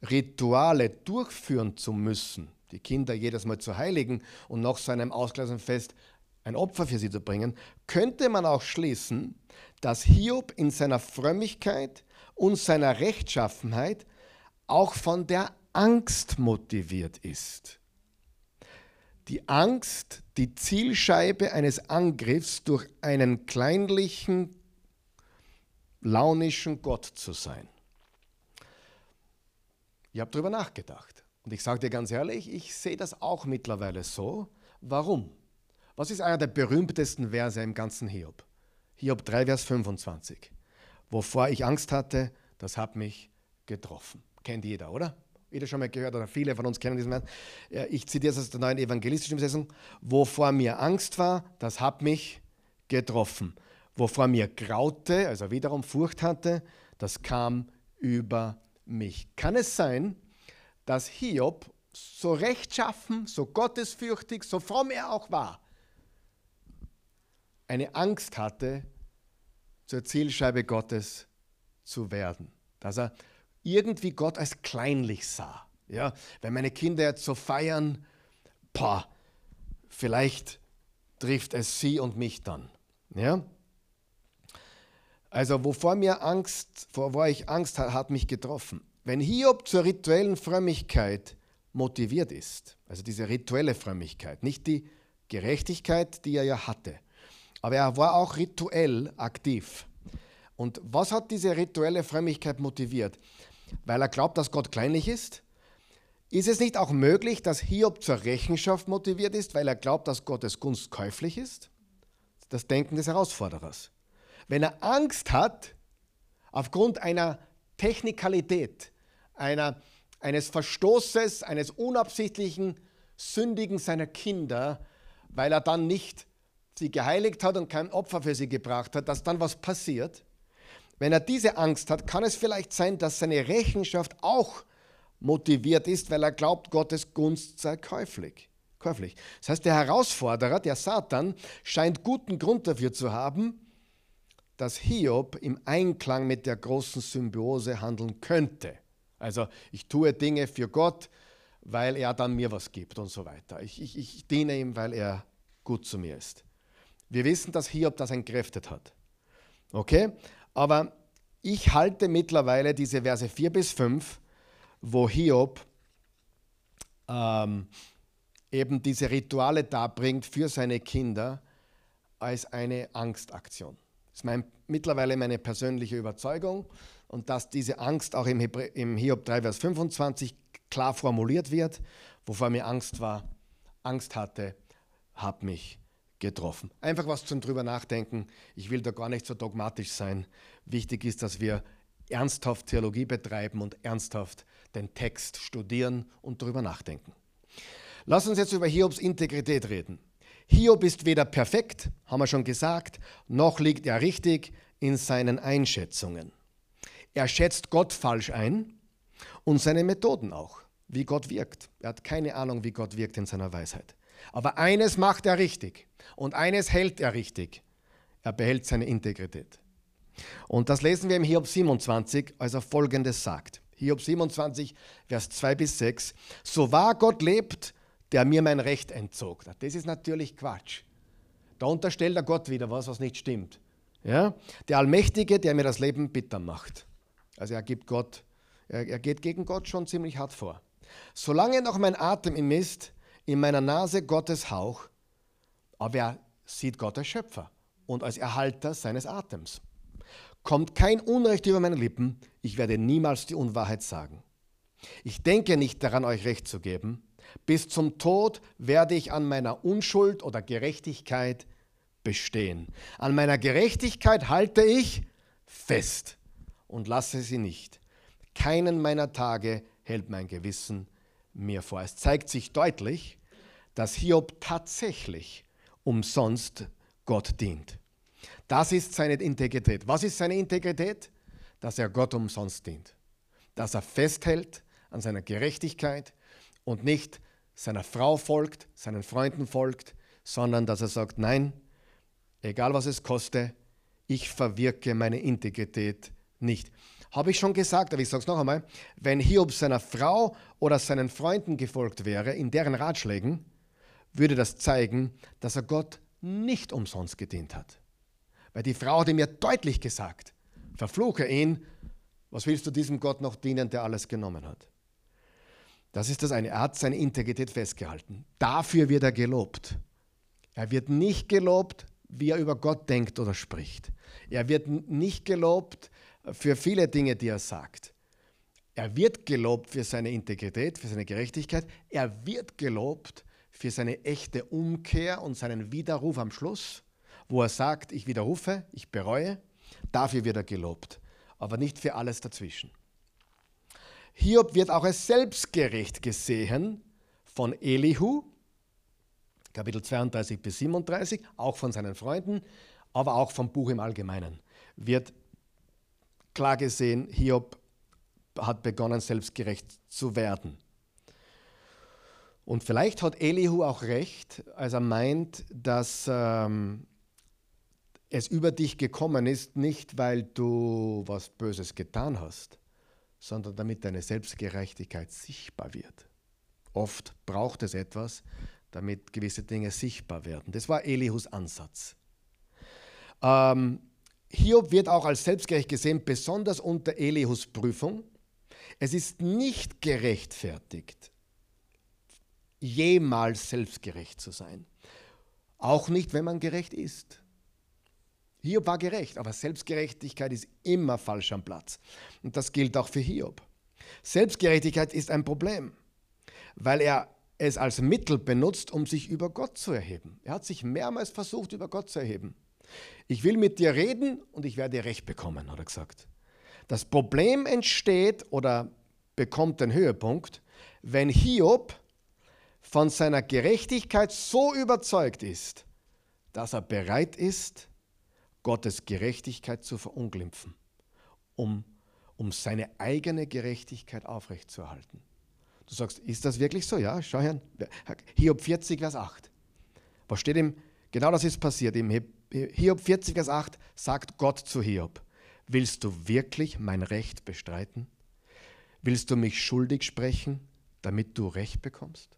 Rituale durchführen zu müssen, die Kinder jedes Mal zu heiligen und nach so einem Ausgleichsfest ein Opfer für sie zu bringen, könnte man auch schließen, dass Hiob in seiner Frömmigkeit und seiner Rechtschaffenheit auch von der Angst motiviert ist. Die Angst, die Zielscheibe eines Angriffs durch einen kleinlichen, launischen Gott zu sein. Ich habe darüber nachgedacht. Und ich sage dir ganz ehrlich, ich sehe das auch mittlerweile so. Warum? Was ist einer der berühmtesten Verse im ganzen Hiob? Hiob 3, Vers 25. Wovor ich Angst hatte, das hat mich getroffen. Kennt jeder, oder? Jeder schon mal gehört oder viele von uns kennen diesen Vers. Ich zitiere es aus der neuen evangelistischen Übersetzung. Wovor mir Angst war, das hat mich getroffen. Wovor mir graute, also wiederum Furcht hatte, das kam über mich. Kann es sein, dass Hiob so rechtschaffen, so gottesfürchtig, so fromm er auch war, eine Angst hatte, zur Zielscheibe Gottes zu werden? Dass er irgendwie Gott als kleinlich sah. Ja, wenn meine Kinder jetzt so feiern, boah, vielleicht trifft es sie und mich dann. Ja? Also wovor mir Angst, vor ich Angst hat, hat mich getroffen. Wenn Hiob zur rituellen Frömmigkeit motiviert ist, also diese rituelle Frömmigkeit, nicht die Gerechtigkeit, die er ja hatte, aber er war auch rituell aktiv. Und was hat diese rituelle Frömmigkeit motiviert? weil er glaubt, dass Gott kleinlich ist? Ist es nicht auch möglich, dass Hiob zur Rechenschaft motiviert ist, weil er glaubt, dass Gottes Gunst käuflich ist? Das Denken des Herausforderers. Wenn er Angst hat, aufgrund einer Technikalität, einer, eines Verstoßes, eines unabsichtlichen Sündigen seiner Kinder, weil er dann nicht sie geheiligt hat und kein Opfer für sie gebracht hat, dass dann was passiert, wenn er diese Angst hat, kann es vielleicht sein, dass seine Rechenschaft auch motiviert ist, weil er glaubt, Gottes Gunst sei käuflich. käuflich. Das heißt, der Herausforderer, der Satan, scheint guten Grund dafür zu haben, dass Hiob im Einklang mit der großen Symbiose handeln könnte. Also ich tue Dinge für Gott, weil er dann mir was gibt und so weiter. Ich, ich, ich diene ihm, weil er gut zu mir ist. Wir wissen, dass Hiob das entkräftet hat. Okay? Aber ich halte mittlerweile diese Verse 4 bis 5, wo Hiob ähm, eben diese Rituale darbringt für seine Kinder, als eine Angstaktion. Das ist mein, mittlerweile meine persönliche Überzeugung und dass diese Angst auch im, Hebrä im Hiob 3, Vers 25 klar formuliert wird, wovor mir Angst war, Angst hatte, hat mich getroffen. Einfach was zum drüber nachdenken. Ich will da gar nicht so dogmatisch sein. Wichtig ist, dass wir ernsthaft Theologie betreiben und ernsthaft den Text studieren und darüber nachdenken. Lass uns jetzt über Hiobs Integrität reden. Hiob ist weder perfekt, haben wir schon gesagt, noch liegt er richtig in seinen Einschätzungen. Er schätzt Gott falsch ein und seine Methoden auch, wie Gott wirkt. Er hat keine Ahnung, wie Gott wirkt in seiner Weisheit. Aber eines macht er richtig und eines hält er richtig. Er behält seine Integrität. Und das lesen wir im Hiob 27, als er folgendes sagt. Hiob 27, Vers 2 bis 6. So wahr Gott lebt, der mir mein Recht entzog. Das ist natürlich Quatsch. Da unterstellt er Gott wieder was, was nicht stimmt. Ja? Der Allmächtige, der mir das Leben bitter macht. Also er gibt Gott, er, geht gegen Gott schon ziemlich hart vor. Solange noch mein Atem im ist, in meiner Nase Gottes Hauch, aber er sieht Gott als Schöpfer und als Erhalter seines Atems. Kommt kein Unrecht über meine Lippen, ich werde niemals die Unwahrheit sagen. Ich denke nicht daran, euch Recht zu geben. Bis zum Tod werde ich an meiner Unschuld oder Gerechtigkeit bestehen. An meiner Gerechtigkeit halte ich fest und lasse sie nicht. Keinen meiner Tage hält mein Gewissen mir vor. Es zeigt sich deutlich, dass Hiob tatsächlich umsonst Gott dient. Das ist seine Integrität. Was ist seine Integrität? Dass er Gott umsonst dient. Dass er festhält an seiner Gerechtigkeit und nicht seiner Frau folgt, seinen Freunden folgt, sondern dass er sagt, nein, egal was es koste, ich verwirke meine Integrität nicht. Habe ich schon gesagt, aber ich sage es noch einmal, wenn Hiob seiner Frau oder seinen Freunden gefolgt wäre, in deren Ratschlägen, würde das zeigen, dass er Gott nicht umsonst gedient hat. Weil die Frau hat ihm ja deutlich gesagt, verfluche ihn, was willst du diesem Gott noch dienen, der alles genommen hat? Das ist das eine. Er hat seine Integrität festgehalten. Dafür wird er gelobt. Er wird nicht gelobt, wie er über Gott denkt oder spricht. Er wird nicht gelobt für viele Dinge, die er sagt. Er wird gelobt für seine Integrität, für seine Gerechtigkeit. Er wird gelobt für seine echte Umkehr und seinen Widerruf am Schluss, wo er sagt, ich widerrufe, ich bereue. Dafür wird er gelobt, aber nicht für alles dazwischen. Hiob wird auch als selbstgerecht gesehen von Elihu, Kapitel 32 bis 37, auch von seinen Freunden, aber auch vom Buch im Allgemeinen, wird klar gesehen, Hiob hat begonnen, selbstgerecht zu werden. Und vielleicht hat Elihu auch recht, als er meint, dass ähm, es über dich gekommen ist, nicht weil du was Böses getan hast, sondern damit deine Selbstgerechtigkeit sichtbar wird. Oft braucht es etwas, damit gewisse Dinge sichtbar werden. Das war Elihus Ansatz. Ähm, Hiob wird auch als selbstgerecht gesehen, besonders unter Elihus Prüfung. Es ist nicht gerechtfertigt, jemals selbstgerecht zu sein. Auch nicht, wenn man gerecht ist. Hiob war gerecht, aber Selbstgerechtigkeit ist immer falsch am Platz. Und das gilt auch für Hiob. Selbstgerechtigkeit ist ein Problem, weil er es als Mittel benutzt, um sich über Gott zu erheben. Er hat sich mehrmals versucht, über Gott zu erheben. Ich will mit dir reden und ich werde Recht bekommen, hat er gesagt. Das Problem entsteht oder bekommt den Höhepunkt, wenn Hiob von seiner Gerechtigkeit so überzeugt ist, dass er bereit ist, Gottes Gerechtigkeit zu verunglimpfen, um, um seine eigene Gerechtigkeit aufrechtzuerhalten. Du sagst, ist das wirklich so? Ja, schau her. Hiob 40, Vers 8. Was steht im, genau das ist passiert. Im Hiob 40, Vers 8 sagt Gott zu Hiob, willst du wirklich mein Recht bestreiten? Willst du mich schuldig sprechen, damit du Recht bekommst?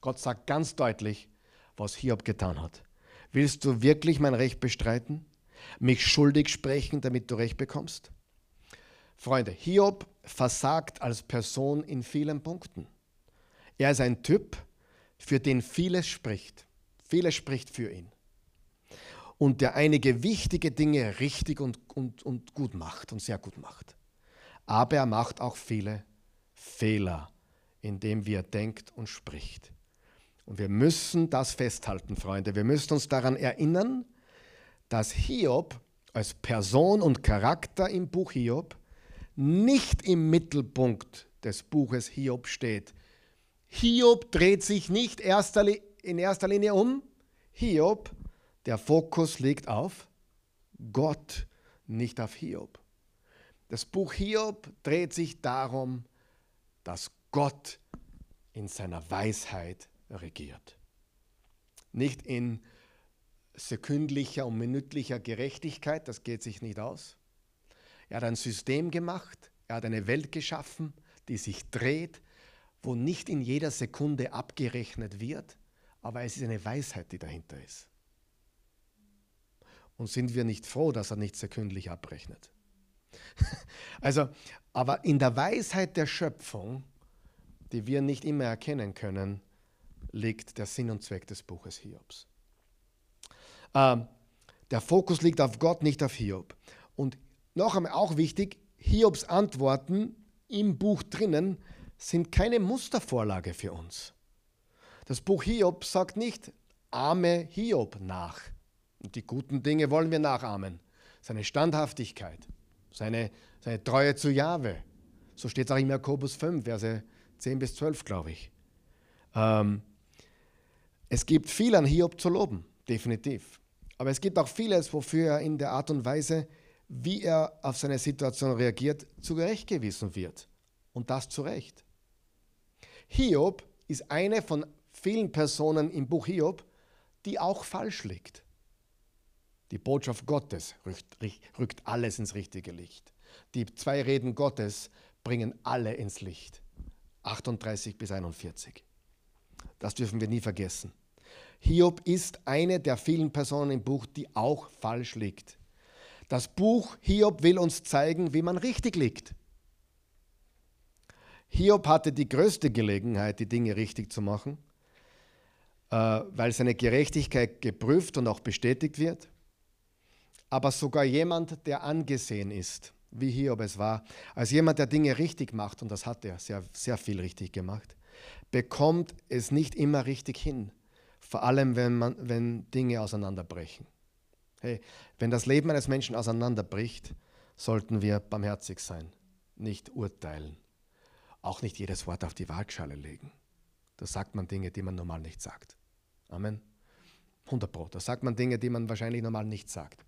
Gott sagt ganz deutlich, was Hiob getan hat. Willst du wirklich mein Recht bestreiten? Mich schuldig sprechen, damit du Recht bekommst? Freunde, Hiob versagt als Person in vielen Punkten. Er ist ein Typ, für den vieles spricht. Vieles spricht für ihn. Und der einige wichtige Dinge richtig und, und, und gut macht und sehr gut macht. Aber er macht auch viele Fehler in dem, wie er denkt und spricht. Und wir müssen das festhalten, Freunde. Wir müssen uns daran erinnern, dass Hiob als Person und Charakter im Buch Hiob nicht im Mittelpunkt des Buches Hiob steht. Hiob dreht sich nicht in erster Linie um. Hiob, der Fokus liegt auf Gott, nicht auf Hiob. Das Buch Hiob dreht sich darum, dass Gott in seiner Weisheit regiert. Nicht in sekündlicher und minütlicher Gerechtigkeit, das geht sich nicht aus, er hat ein System gemacht, er hat eine Welt geschaffen, die sich dreht, wo nicht in jeder Sekunde abgerechnet wird, aber es ist eine Weisheit, die dahinter ist. Und sind wir nicht froh, dass er nicht sekündlich abrechnet? also, aber in der Weisheit der Schöpfung, die wir nicht immer erkennen können, liegt der Sinn und Zweck des Buches Hiobs. Ähm, der Fokus liegt auf Gott, nicht auf Hiob. Und noch einmal auch wichtig, Hiobs Antworten im Buch drinnen sind keine Mustervorlage für uns. Das Buch Hiob sagt nicht, ahme Hiob nach. Und die guten Dinge wollen wir nachahmen. Seine Standhaftigkeit, seine, seine Treue zu Jahwe. So steht es auch in Jakobus 5, Verse 10 bis 12, glaube ich. Ähm, es gibt viel an Hiob zu loben, definitiv. Aber es gibt auch vieles, wofür er in der Art und Weise wie er auf seine Situation reagiert, zurechtgewiesen wird. Und das zu Recht. Hiob ist eine von vielen Personen im Buch Hiob, die auch falsch liegt. Die Botschaft Gottes rückt, rückt alles ins richtige Licht. Die zwei Reden Gottes bringen alle ins Licht. 38 bis 41. Das dürfen wir nie vergessen. Hiob ist eine der vielen Personen im Buch, die auch falsch liegt. Das Buch Hiob will uns zeigen, wie man richtig liegt. Hiob hatte die größte Gelegenheit, die Dinge richtig zu machen, äh, weil seine Gerechtigkeit geprüft und auch bestätigt wird. Aber sogar jemand, der angesehen ist, wie Hiob es war, als jemand, der Dinge richtig macht, und das hat er sehr, sehr viel richtig gemacht, bekommt es nicht immer richtig hin. Vor allem, wenn, man, wenn Dinge auseinanderbrechen. Hey, wenn das Leben eines Menschen auseinanderbricht, sollten wir barmherzig sein, nicht urteilen. Auch nicht jedes Wort auf die Waagschale legen. Da sagt man Dinge, die man normal nicht sagt. Amen. 100 Pro. Da sagt man Dinge, die man wahrscheinlich normal nicht sagt.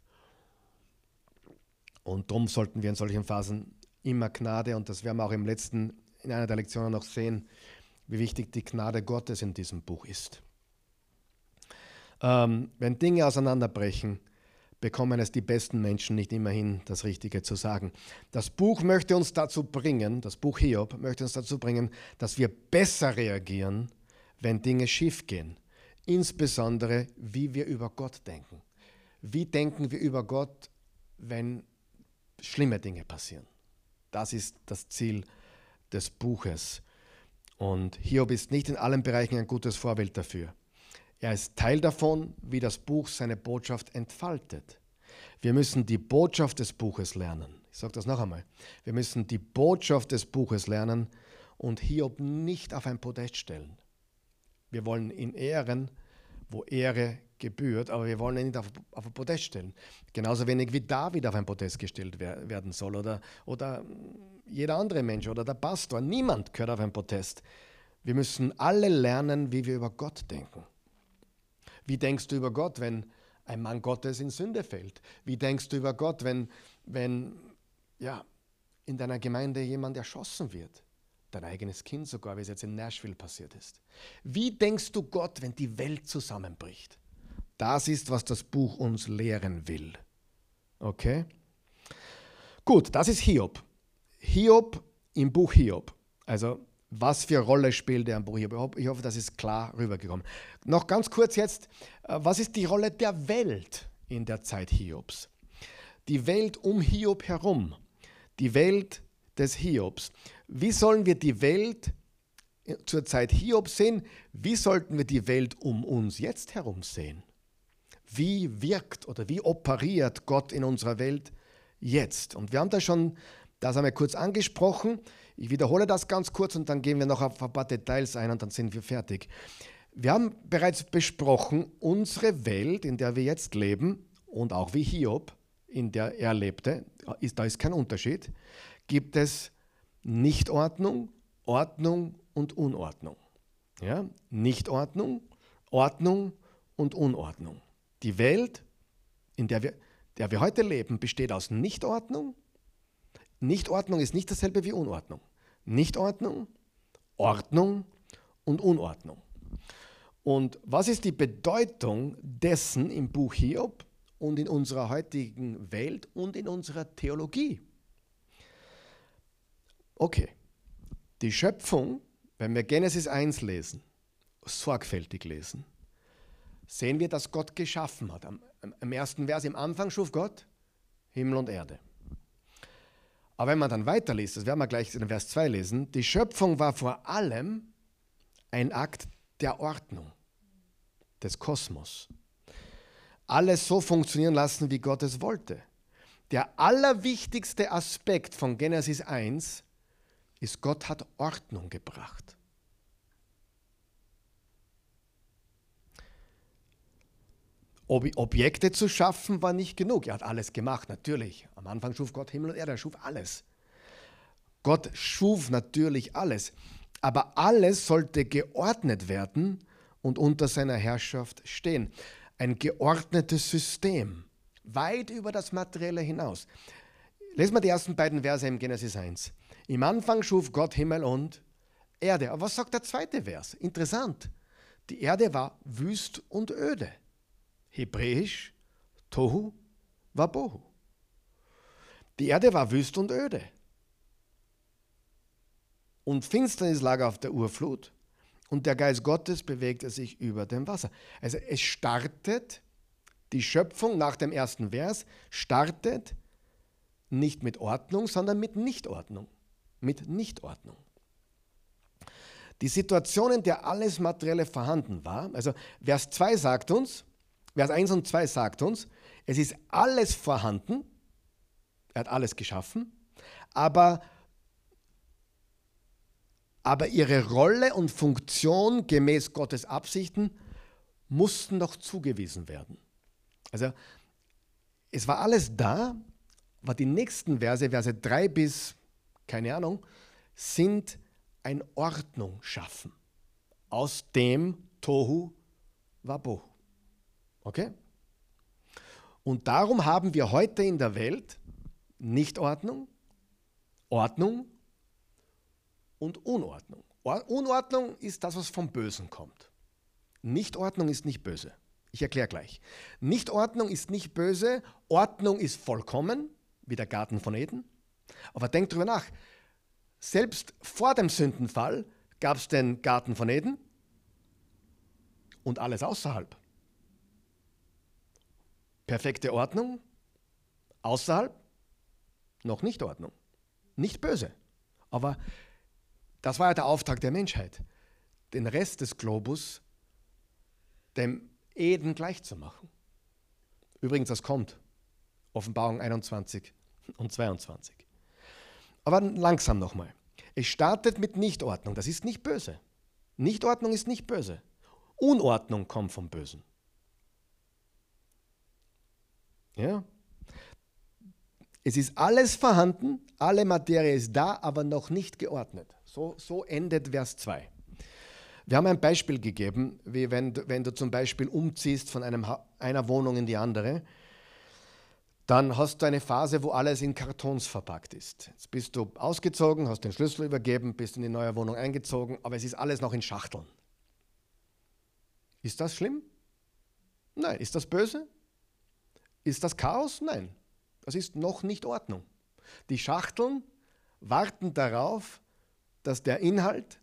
Und darum sollten wir in solchen Phasen immer Gnade, und das werden wir auch im letzten, in einer der Lektionen noch sehen, wie wichtig die Gnade Gottes in diesem Buch ist. Ähm, wenn Dinge auseinanderbrechen, bekommen es die besten Menschen nicht immer hin, das Richtige zu sagen. Das Buch möchte uns dazu bringen, das Buch Hiob möchte uns dazu bringen, dass wir besser reagieren, wenn Dinge schief gehen. Insbesondere, wie wir über Gott denken. Wie denken wir über Gott, wenn schlimme Dinge passieren. Das ist das Ziel des Buches. Und Hiob ist nicht in allen Bereichen ein gutes Vorbild dafür. Er ist Teil davon, wie das Buch seine Botschaft entfaltet. Wir müssen die Botschaft des Buches lernen. Ich sage das noch einmal. Wir müssen die Botschaft des Buches lernen und Hiob nicht auf ein Podest stellen. Wir wollen ihn ehren, wo Ehre gebührt, aber wir wollen ihn nicht auf, auf ein Podest stellen. Genauso wenig wie David auf ein Podest gestellt wer, werden soll oder, oder jeder andere Mensch oder der Pastor. Niemand gehört auf ein Podest. Wir müssen alle lernen, wie wir über Gott denken. Wie denkst du über Gott, wenn ein Mann Gottes in Sünde fällt? Wie denkst du über Gott, wenn, wenn ja, in deiner Gemeinde jemand erschossen wird? Dein eigenes Kind sogar, wie es jetzt in Nashville passiert ist. Wie denkst du Gott, wenn die Welt zusammenbricht? Das ist, was das Buch uns lehren will. Okay? Gut, das ist Hiob. Hiob im Buch Hiob. Also, was für Rolle spielt er im Buch Hiob? Ich hoffe, das ist klar rübergekommen. Noch ganz kurz jetzt, äh, was ist die Rolle der Welt in der Zeit Hiobs? Die Welt um Hiob herum. Die Welt des Hiobs. Wie sollen wir die Welt zur Zeit Hiobs sehen? Wie sollten wir die Welt um uns jetzt herum sehen? Wie wirkt oder wie operiert Gott in unserer Welt jetzt? Und wir haben da schon, das wir kurz angesprochen. Ich wiederhole das ganz kurz und dann gehen wir noch auf ein paar Details ein und dann sind wir fertig. Wir haben bereits besprochen, unsere Welt, in der wir jetzt leben und auch wie Hiob, in der er lebte, ist, da ist kein Unterschied, gibt es Nichtordnung, Ordnung und Unordnung. Ja? Nichtordnung, Ordnung und Unordnung. Die Welt, in der wir, der wir heute leben, besteht aus Nichtordnung. Nichtordnung ist nicht dasselbe wie Unordnung. Nichtordnung, Ordnung und Unordnung. Und was ist die Bedeutung dessen im Buch Hiob und in unserer heutigen Welt und in unserer Theologie? Okay, die Schöpfung, wenn wir Genesis 1 lesen, sorgfältig lesen, sehen wir, dass Gott geschaffen hat. Am, am ersten Vers, im Anfang schuf Gott Himmel und Erde. Aber wenn man dann weiterliest, das werden wir gleich in Vers 2 lesen, die Schöpfung war vor allem ein Akt der Ordnung des Kosmos. Alles so funktionieren lassen, wie Gott es wollte. Der allerwichtigste Aspekt von Genesis 1 ist, Gott hat Ordnung gebracht. Ob Objekte zu schaffen war nicht genug. Er hat alles gemacht, natürlich. Am Anfang schuf Gott Himmel und Erde, er schuf alles. Gott schuf natürlich alles. Aber alles sollte geordnet werden und unter seiner Herrschaft stehen. Ein geordnetes System, weit über das Materielle hinaus. Lesen wir die ersten beiden Verse im Genesis 1. Im Anfang schuf Gott Himmel und Erde. Aber was sagt der zweite Vers? Interessant. Die Erde war wüst und öde. Hebräisch Tohu Wabohu. Die Erde war wüst und öde. Und Finsternis lag auf der Urflut und der Geist Gottes bewegte sich über dem Wasser. Also es startet, die Schöpfung nach dem ersten Vers startet nicht mit Ordnung, sondern mit Nichtordnung. Mit Nichtordnung. Die Situation, in der alles Materielle vorhanden war, also Vers 2 sagt uns, Vers 1 und 2 sagt uns, es ist alles vorhanden, er hat alles geschaffen, aber, aber ihre Rolle und Funktion gemäß Gottes Absichten mussten noch zugewiesen werden. Also es war alles da, aber die nächsten Verse, Verse 3 bis, keine Ahnung, sind ein Ordnung schaffen. Aus dem Tohu Wabohu. Okay? Und darum haben wir heute in der Welt Nichtordnung, Ordnung und Unordnung. Unordnung ist das, was vom Bösen kommt. Nichtordnung ist nicht böse. Ich erkläre gleich. Nichtordnung ist nicht böse, Ordnung ist vollkommen, wie der Garten von Eden. Aber denkt drüber nach. Selbst vor dem Sündenfall gab es den Garten von Eden und alles außerhalb. Perfekte Ordnung, außerhalb noch nicht Ordnung. Nicht böse. Aber das war ja der Auftrag der Menschheit, den Rest des Globus dem Eden gleichzumachen. Übrigens, das kommt. Offenbarung 21 und 22. Aber langsam nochmal. Es startet mit Nichtordnung. Das ist nicht böse. Nichtordnung ist nicht böse. Unordnung kommt vom Bösen. Ja? Es ist alles vorhanden, alle Materie ist da, aber noch nicht geordnet. So, so endet Vers 2. Wir haben ein Beispiel gegeben, wie wenn, wenn du zum Beispiel umziehst von einem, einer Wohnung in die andere, dann hast du eine Phase, wo alles in Kartons verpackt ist. Jetzt bist du ausgezogen, hast den Schlüssel übergeben, bist in die neue Wohnung eingezogen, aber es ist alles noch in Schachteln. Ist das schlimm? Nein. Ist das böse? Ist das Chaos? Nein. Das ist noch nicht Ordnung. Die Schachteln warten darauf, dass der Inhalt,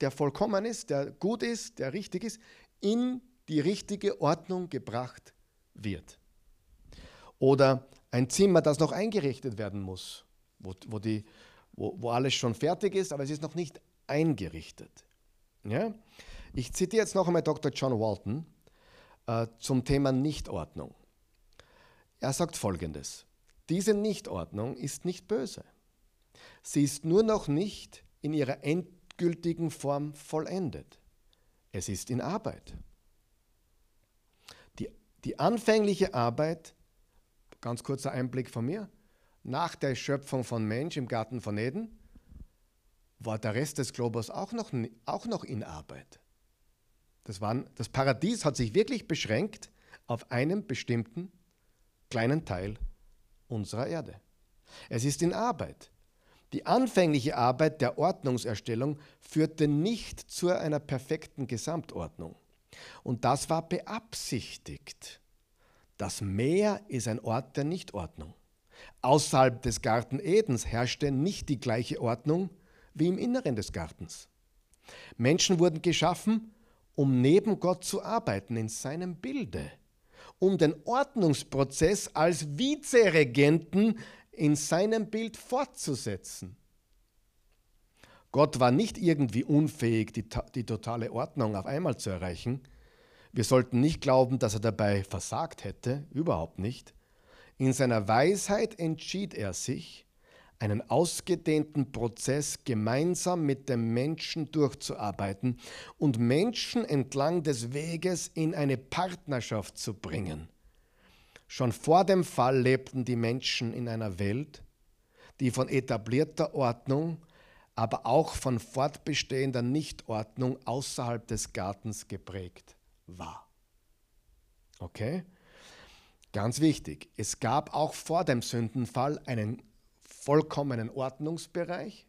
der vollkommen ist, der gut ist, der richtig ist, in die richtige Ordnung gebracht wird. Oder ein Zimmer, das noch eingerichtet werden muss, wo, wo, die, wo, wo alles schon fertig ist, aber es ist noch nicht eingerichtet. Ja? Ich zitiere jetzt noch einmal Dr. John Walton äh, zum Thema Nichtordnung. Er sagt folgendes: diese Nichtordnung ist nicht böse. Sie ist nur noch nicht in ihrer endgültigen Form vollendet. Es ist in Arbeit. Die, die anfängliche Arbeit, ganz kurzer Einblick von mir, nach der Schöpfung von Mensch im Garten von Eden, war der Rest des Globus auch noch, auch noch in Arbeit. Das, waren, das Paradies hat sich wirklich beschränkt auf einen bestimmten kleinen Teil unserer Erde. Es ist in Arbeit. Die anfängliche Arbeit der Ordnungserstellung führte nicht zu einer perfekten Gesamtordnung. Und das war beabsichtigt. Das Meer ist ein Ort der Nichtordnung. Außerhalb des Garten Edens herrschte nicht die gleiche Ordnung wie im Inneren des Gartens. Menschen wurden geschaffen, um neben Gott zu arbeiten in seinem Bilde um den Ordnungsprozess als Vizeregenten in seinem Bild fortzusetzen. Gott war nicht irgendwie unfähig, die, die totale Ordnung auf einmal zu erreichen. Wir sollten nicht glauben, dass er dabei versagt hätte, überhaupt nicht. In seiner Weisheit entschied er sich, einen ausgedehnten Prozess gemeinsam mit dem Menschen durchzuarbeiten und Menschen entlang des Weges in eine Partnerschaft zu bringen. Schon vor dem Fall lebten die Menschen in einer Welt, die von etablierter Ordnung, aber auch von fortbestehender Nichtordnung außerhalb des Gartens geprägt war. Okay? Ganz wichtig, es gab auch vor dem Sündenfall einen vollkommenen Ordnungsbereich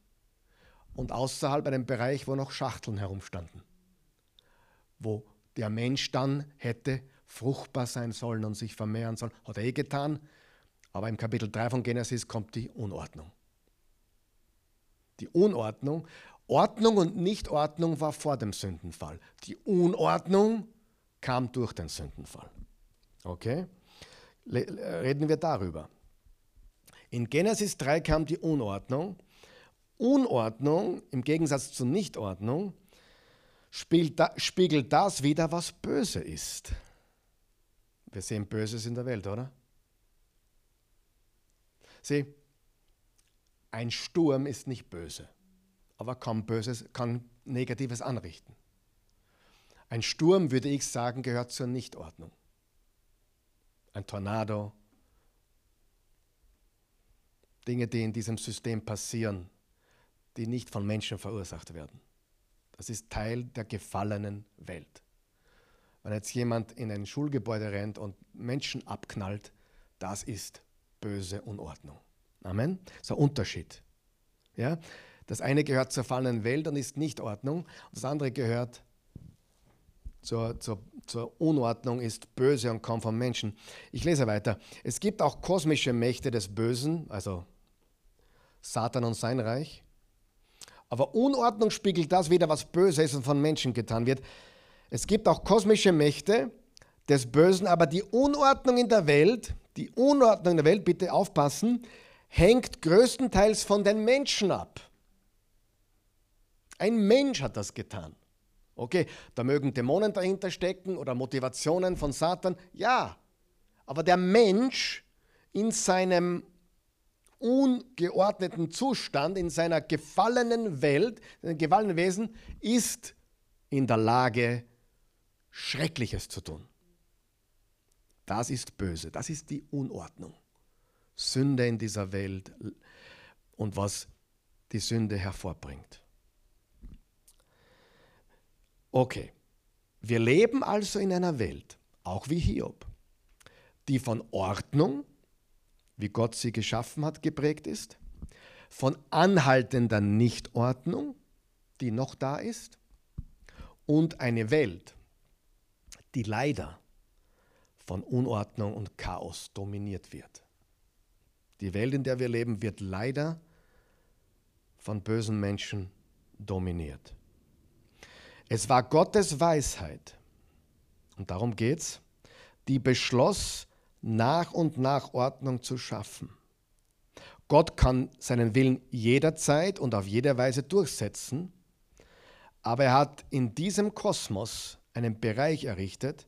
und außerhalb einen Bereich, wo noch Schachteln herumstanden, wo der Mensch dann hätte fruchtbar sein sollen und sich vermehren sollen. Hat er eh getan, Aber im Kapitel 3 von Genesis kommt die Unordnung. Die Unordnung. Ordnung und Nichtordnung war vor dem Sündenfall. Die Unordnung kam durch den Sündenfall. Okay? Reden wir darüber. In Genesis 3 kam die Unordnung. Unordnung im Gegensatz zur Nichtordnung spiegelt das wieder, was böse ist. Wir sehen Böses in der Welt, oder? Sieh, ein Sturm ist nicht böse, aber kann Böses, kann Negatives anrichten. Ein Sturm, würde ich sagen, gehört zur Nichtordnung. Ein Tornado, Dinge, die in diesem System passieren, die nicht von Menschen verursacht werden. Das ist Teil der gefallenen Welt. Wenn jetzt jemand in ein Schulgebäude rennt und Menschen abknallt, das ist böse Unordnung. Amen. Das ist ein Unterschied. Ja? Das eine gehört zur fallenden Welt und ist nicht Ordnung. Das andere gehört zur, zur, zur Unordnung, ist böse und kommt vom Menschen. Ich lese weiter. Es gibt auch kosmische Mächte des Bösen, also Satan und sein Reich. Aber Unordnung spiegelt das wieder, was böse ist und von Menschen getan wird. Es gibt auch kosmische Mächte des Bösen, aber die Unordnung in der Welt, die Unordnung in der Welt, bitte aufpassen, hängt größtenteils von den Menschen ab. Ein Mensch hat das getan. Okay, da mögen Dämonen dahinter stecken oder Motivationen von Satan. Ja, aber der Mensch in seinem ungeordneten Zustand, in seiner gefallenen Welt, gefallenen Wesen, ist in der Lage, Schreckliches zu tun. Das ist böse, das ist die Unordnung. Sünde in dieser Welt und was die Sünde hervorbringt. Okay, wir leben also in einer Welt, auch wie Hiob, die von Ordnung, wie Gott sie geschaffen hat, geprägt ist, von anhaltender Nichtordnung, die noch da ist, und eine Welt, die leider von Unordnung und Chaos dominiert wird. Die Welt, in der wir leben, wird leider von bösen Menschen dominiert. Es war Gottes Weisheit, und darum geht es, die beschloss, nach und nach Ordnung zu schaffen. Gott kann seinen Willen jederzeit und auf jede Weise durchsetzen, aber er hat in diesem Kosmos einen Bereich errichtet,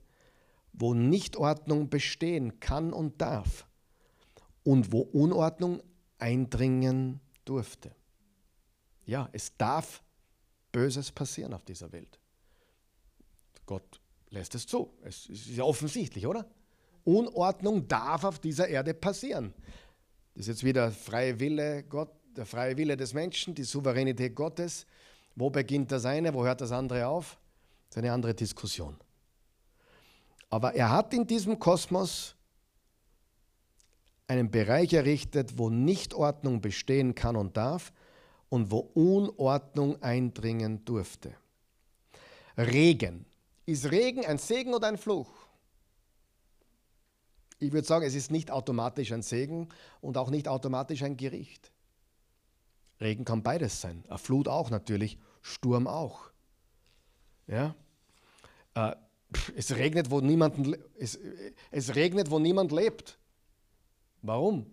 wo Nichtordnung bestehen kann und darf und wo Unordnung eindringen durfte. Ja, es darf Böses passieren auf dieser Welt. Gott lässt es zu. Es ist ja offensichtlich, oder? Unordnung darf auf dieser Erde passieren. Das ist jetzt wieder freie Wille Gott, der freie Wille des Menschen, die Souveränität Gottes. Wo beginnt das eine, wo hört das andere auf? Das ist eine andere Diskussion. Aber er hat in diesem Kosmos einen Bereich errichtet, wo Nichtordnung bestehen kann und darf und wo Unordnung eindringen durfte. Regen. Ist Regen ein Segen oder ein Fluch? Ich würde sagen, es ist nicht automatisch ein Segen und auch nicht automatisch ein Gericht. Regen kann beides sein. Eine Flut auch natürlich, Sturm auch. Ja? Äh, es regnet, wo niemand, es, es regnet, wo niemand lebt. Warum?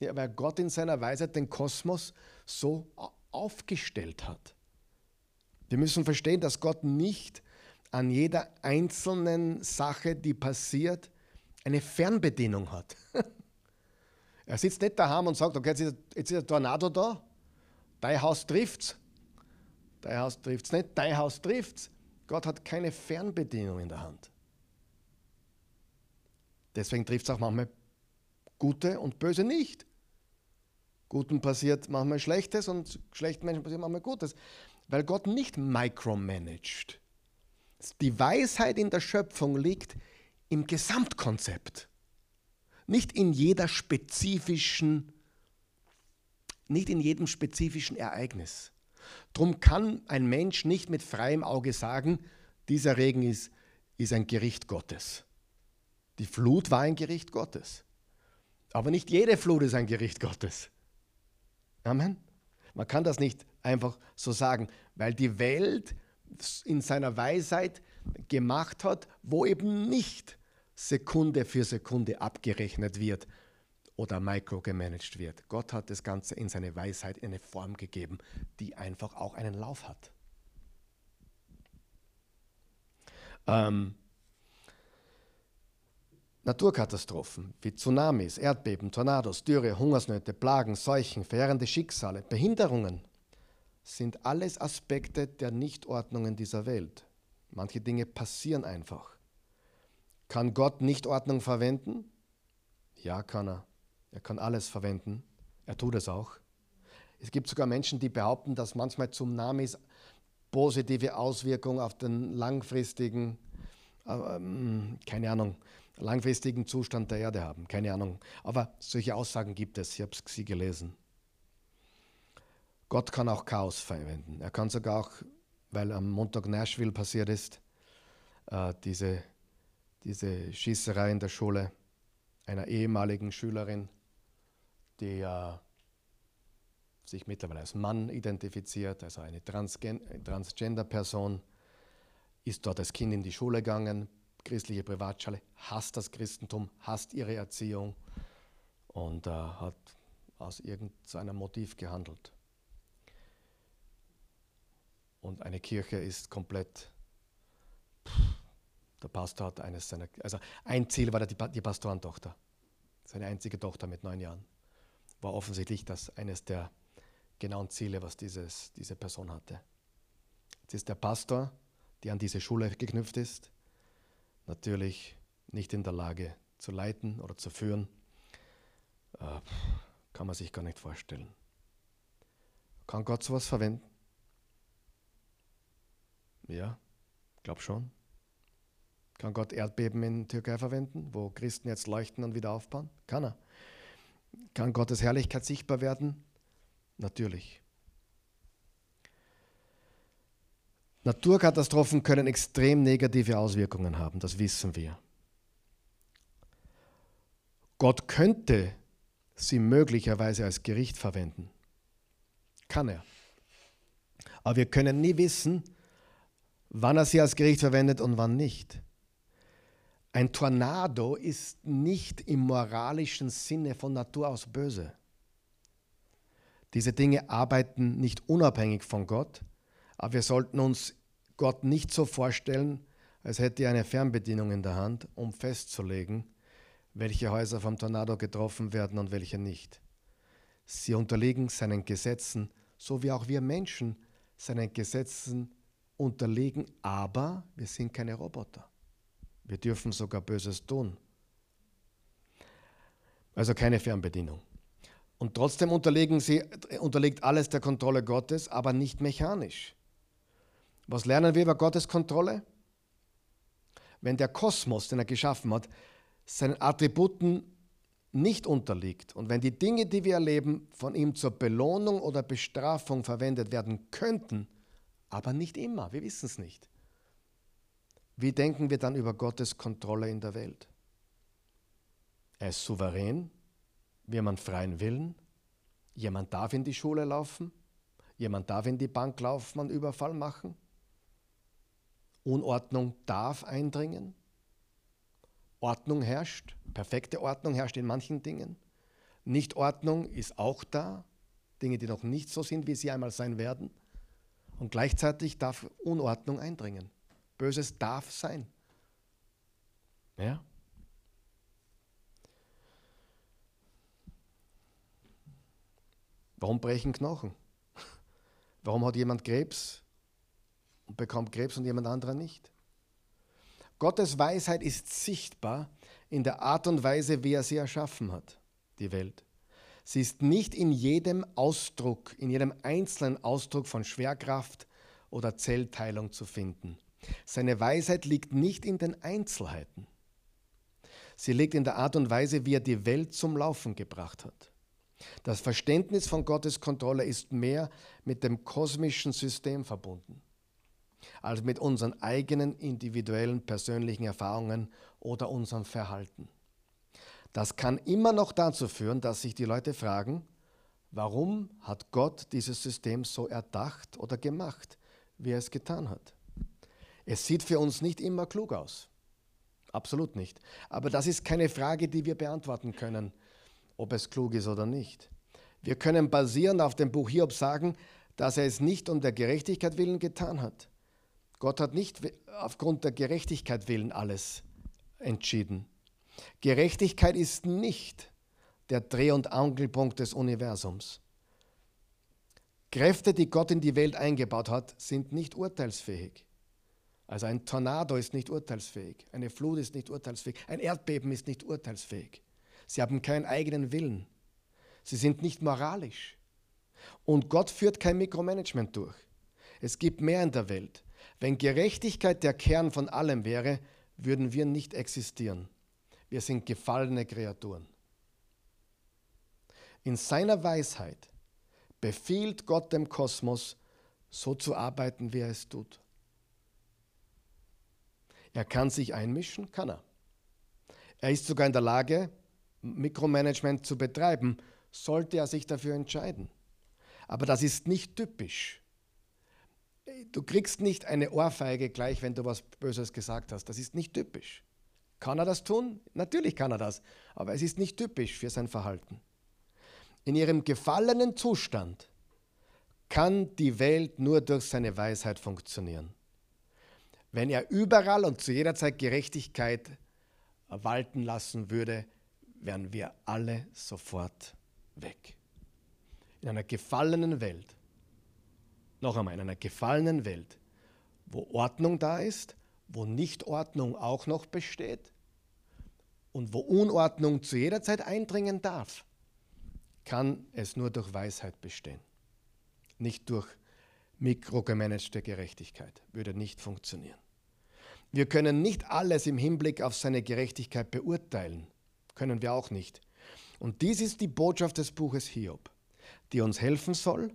Ja, weil Gott in seiner Weisheit den Kosmos so aufgestellt hat. Wir müssen verstehen, dass Gott nicht an jeder einzelnen Sache, die passiert, eine Fernbedienung hat. er sitzt nicht daheim und sagt, okay, jetzt ist, ein Tornado da, dein Haus trifft's. Dein Haus trifft's nicht, dein Haus trifft's. Gott hat keine Fernbedienung in der Hand. Deswegen trifft es auch manchmal Gute und Böse nicht. Guten passiert manchmal Schlechtes und schlechten Menschen passiert manchmal Gutes, weil Gott nicht micromanagt. Die Weisheit in der Schöpfung liegt im Gesamtkonzept, nicht in jeder spezifischen, nicht in jedem spezifischen Ereignis. Drum kann ein Mensch nicht mit freiem Auge sagen, dieser Regen ist, ist ein Gericht Gottes. Die Flut war ein Gericht Gottes. Aber nicht jede Flut ist ein Gericht Gottes. Amen. Man kann das nicht einfach so sagen, weil die Welt in seiner Weisheit gemacht hat, wo eben nicht Sekunde für Sekunde abgerechnet wird oder microgemanagt wird. Gott hat das Ganze in seine Weisheit eine Form gegeben, die einfach auch einen Lauf hat. Ähm, Naturkatastrophen wie Tsunamis, Erdbeben, Tornados, Dürre, Hungersnöte, Plagen, Seuchen, verheerende Schicksale, Behinderungen sind alles Aspekte der Nichtordnungen dieser Welt. Manche Dinge passieren einfach. Kann Gott Nichtordnung verwenden? Ja, kann er. Er kann alles verwenden. Er tut es auch. Es gibt sogar Menschen, die behaupten, dass manchmal Tsunamis positive Auswirkungen auf den langfristigen, äh, keine Ahnung, langfristigen Zustand der Erde haben. Keine Ahnung. Aber solche Aussagen gibt es. Ich habe sie gelesen. Gott kann auch Chaos verwenden. Er kann sogar auch, weil am Montag Nashville passiert ist, äh, diese, diese Schießerei in der Schule einer ehemaligen Schülerin, die äh, sich mittlerweile als Mann identifiziert, also eine Transgender-Person, ist dort als Kind in die Schule gegangen, christliche Privatschule, hasst das Christentum, hasst ihre Erziehung und äh, hat aus irgendeinem Motiv gehandelt. Und eine Kirche ist komplett, der Pastor hat eines seiner, also ein Ziel war die, Pastorentochter, seine einzige Tochter mit neun Jahren. War offensichtlich das eines der genauen Ziele, was dieses, diese Person hatte. Jetzt ist der Pastor, der an diese Schule geknüpft ist, natürlich nicht in der Lage zu leiten oder zu führen. Äh, kann man sich gar nicht vorstellen. Kann Gott sowas verwenden? Ja, glaub schon. Kann Gott Erdbeben in Türkei verwenden, wo Christen jetzt leuchten und wieder aufbauen? Kann er. Kann Gottes Herrlichkeit sichtbar werden? Natürlich. Naturkatastrophen können extrem negative Auswirkungen haben, das wissen wir. Gott könnte sie möglicherweise als Gericht verwenden. Kann er. Aber wir können nie wissen, wann er sie als Gericht verwendet und wann nicht. Ein Tornado ist nicht im moralischen Sinne von Natur aus böse. Diese Dinge arbeiten nicht unabhängig von Gott, aber wir sollten uns Gott nicht so vorstellen, als hätte er eine Fernbedienung in der Hand, um festzulegen, welche Häuser vom Tornado getroffen werden und welche nicht. Sie unterliegen seinen Gesetzen, so wie auch wir Menschen seinen Gesetzen unterliegen, aber wir sind keine Roboter. Wir dürfen sogar Böses tun. Also keine Fernbedienung. Und trotzdem unterliegen sie, unterliegt alles der Kontrolle Gottes, aber nicht mechanisch. Was lernen wir über Gottes Kontrolle? Wenn der Kosmos, den er geschaffen hat, seinen Attributen nicht unterliegt und wenn die Dinge, die wir erleben, von ihm zur Belohnung oder Bestrafung verwendet werden könnten, aber nicht immer, wir wissen es nicht. Wie denken wir dann über Gottes Kontrolle in der Welt? Er ist souverän, wie man freien Willen. Jemand darf in die Schule laufen, jemand darf in die Bank laufen und Überfall machen. Unordnung darf eindringen. Ordnung herrscht, perfekte Ordnung herrscht in manchen Dingen. Nichtordnung ist auch da, Dinge, die noch nicht so sind, wie sie einmal sein werden. Und gleichzeitig darf Unordnung eindringen. Böses darf sein. Ja? Warum brechen Knochen? Warum hat jemand Krebs und bekommt Krebs und jemand anderer nicht? Gottes Weisheit ist sichtbar in der Art und Weise, wie er sie erschaffen hat, die Welt. Sie ist nicht in jedem Ausdruck, in jedem einzelnen Ausdruck von Schwerkraft oder Zellteilung zu finden. Seine Weisheit liegt nicht in den Einzelheiten. Sie liegt in der Art und Weise, wie er die Welt zum Laufen gebracht hat. Das Verständnis von Gottes Kontrolle ist mehr mit dem kosmischen System verbunden, als mit unseren eigenen individuellen persönlichen Erfahrungen oder unserem Verhalten. Das kann immer noch dazu führen, dass sich die Leute fragen, warum hat Gott dieses System so erdacht oder gemacht, wie er es getan hat. Es sieht für uns nicht immer klug aus. Absolut nicht. Aber das ist keine Frage, die wir beantworten können, ob es klug ist oder nicht. Wir können basierend auf dem Buch Hiob sagen, dass er es nicht um der Gerechtigkeit willen getan hat. Gott hat nicht aufgrund der Gerechtigkeit willen alles entschieden. Gerechtigkeit ist nicht der Dreh- und Angelpunkt des Universums. Kräfte, die Gott in die Welt eingebaut hat, sind nicht urteilsfähig. Also ein Tornado ist nicht urteilsfähig, eine Flut ist nicht urteilsfähig, ein Erdbeben ist nicht urteilsfähig. Sie haben keinen eigenen Willen. Sie sind nicht moralisch. Und Gott führt kein Mikromanagement durch. Es gibt mehr in der Welt. Wenn Gerechtigkeit der Kern von allem wäre, würden wir nicht existieren. Wir sind gefallene Kreaturen. In seiner Weisheit befiehlt Gott dem Kosmos, so zu arbeiten, wie er es tut. Er kann sich einmischen, kann er. Er ist sogar in der Lage, Mikromanagement zu betreiben, sollte er sich dafür entscheiden. Aber das ist nicht typisch. Du kriegst nicht eine Ohrfeige gleich, wenn du was Böses gesagt hast. Das ist nicht typisch. Kann er das tun? Natürlich kann er das, aber es ist nicht typisch für sein Verhalten. In ihrem gefallenen Zustand kann die Welt nur durch seine Weisheit funktionieren. Wenn er überall und zu jeder Zeit Gerechtigkeit walten lassen würde, wären wir alle sofort weg. In einer gefallenen Welt, noch einmal, in einer gefallenen Welt, wo Ordnung da ist, wo Nichtordnung auch noch besteht und wo Unordnung zu jeder Zeit eindringen darf, kann es nur durch Weisheit bestehen, nicht durch mikrogemanagte Gerechtigkeit. Würde nicht funktionieren. Wir können nicht alles im Hinblick auf seine Gerechtigkeit beurteilen. Können wir auch nicht. Und dies ist die Botschaft des Buches Hiob, die uns helfen soll,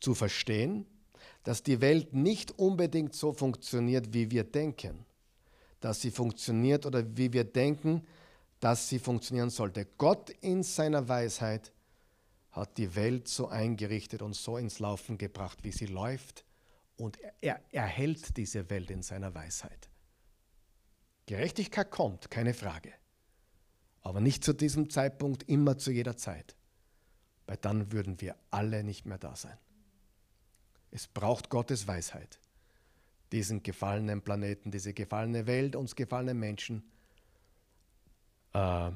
zu verstehen, dass die Welt nicht unbedingt so funktioniert, wie wir denken, dass sie funktioniert oder wie wir denken, dass sie funktionieren sollte. Gott in seiner Weisheit hat die Welt so eingerichtet und so ins Laufen gebracht, wie sie läuft. Und er erhält diese Welt in seiner Weisheit. Gerechtigkeit kommt, keine Frage. Aber nicht zu diesem Zeitpunkt, immer zu jeder Zeit. Weil dann würden wir alle nicht mehr da sein. Es braucht Gottes Weisheit, diesen gefallenen Planeten, diese gefallene Welt, uns gefallenen Menschen äh,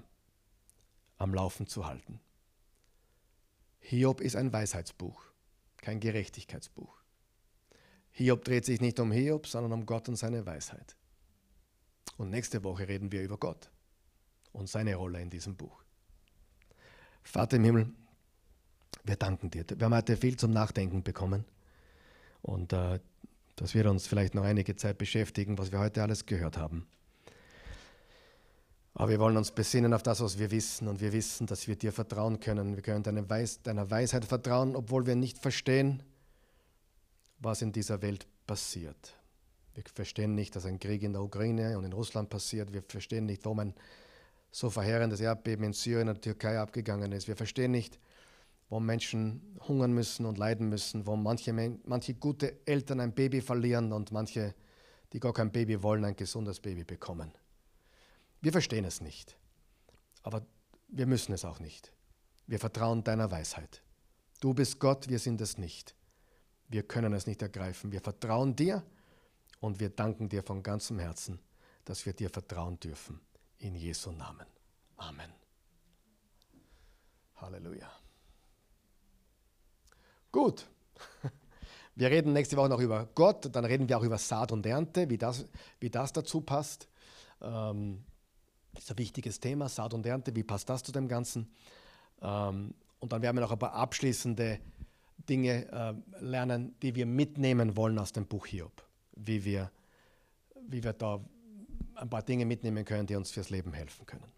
am Laufen zu halten. Hiob ist ein Weisheitsbuch, kein Gerechtigkeitsbuch. Hiob dreht sich nicht um Hiob, sondern um Gott und seine Weisheit. Und nächste Woche reden wir über Gott und seine Rolle in diesem Buch. Vater im Himmel, wir danken dir. Wir haben heute viel zum Nachdenken bekommen. Und äh, das wird uns vielleicht noch einige Zeit beschäftigen, was wir heute alles gehört haben. Aber wir wollen uns besinnen auf das, was wir wissen. Und wir wissen, dass wir dir vertrauen können. Wir können deiner, Weis deiner Weisheit vertrauen, obwohl wir nicht verstehen, was in dieser Welt passiert. Wir verstehen nicht, dass ein Krieg in der Ukraine und in Russland passiert. Wir verstehen nicht, warum ein so verheerendes Erdbeben in Syrien und der Türkei abgegangen ist. Wir verstehen nicht, warum Menschen hungern müssen und leiden müssen, warum manche, manche gute Eltern ein Baby verlieren und manche, die gar kein Baby wollen, ein gesundes Baby bekommen. Wir verstehen es nicht, aber wir müssen es auch nicht. Wir vertrauen deiner Weisheit. Du bist Gott, wir sind es nicht. Wir können es nicht ergreifen. Wir vertrauen dir und wir danken dir von ganzem Herzen, dass wir dir vertrauen dürfen. In Jesu Namen. Amen. Halleluja. Gut. Wir reden nächste Woche noch über Gott, dann reden wir auch über Saat und Ernte, wie das, wie das dazu passt. Ähm, das ist ein wichtiges Thema, Saat und Ernte, wie passt das zu dem Ganzen? Ähm, und dann werden wir noch ein paar abschließende Dinge äh, lernen, die wir mitnehmen wollen aus dem Buch Hiob, wie wir, wie wir da ein paar Dinge mitnehmen können, die uns fürs Leben helfen können.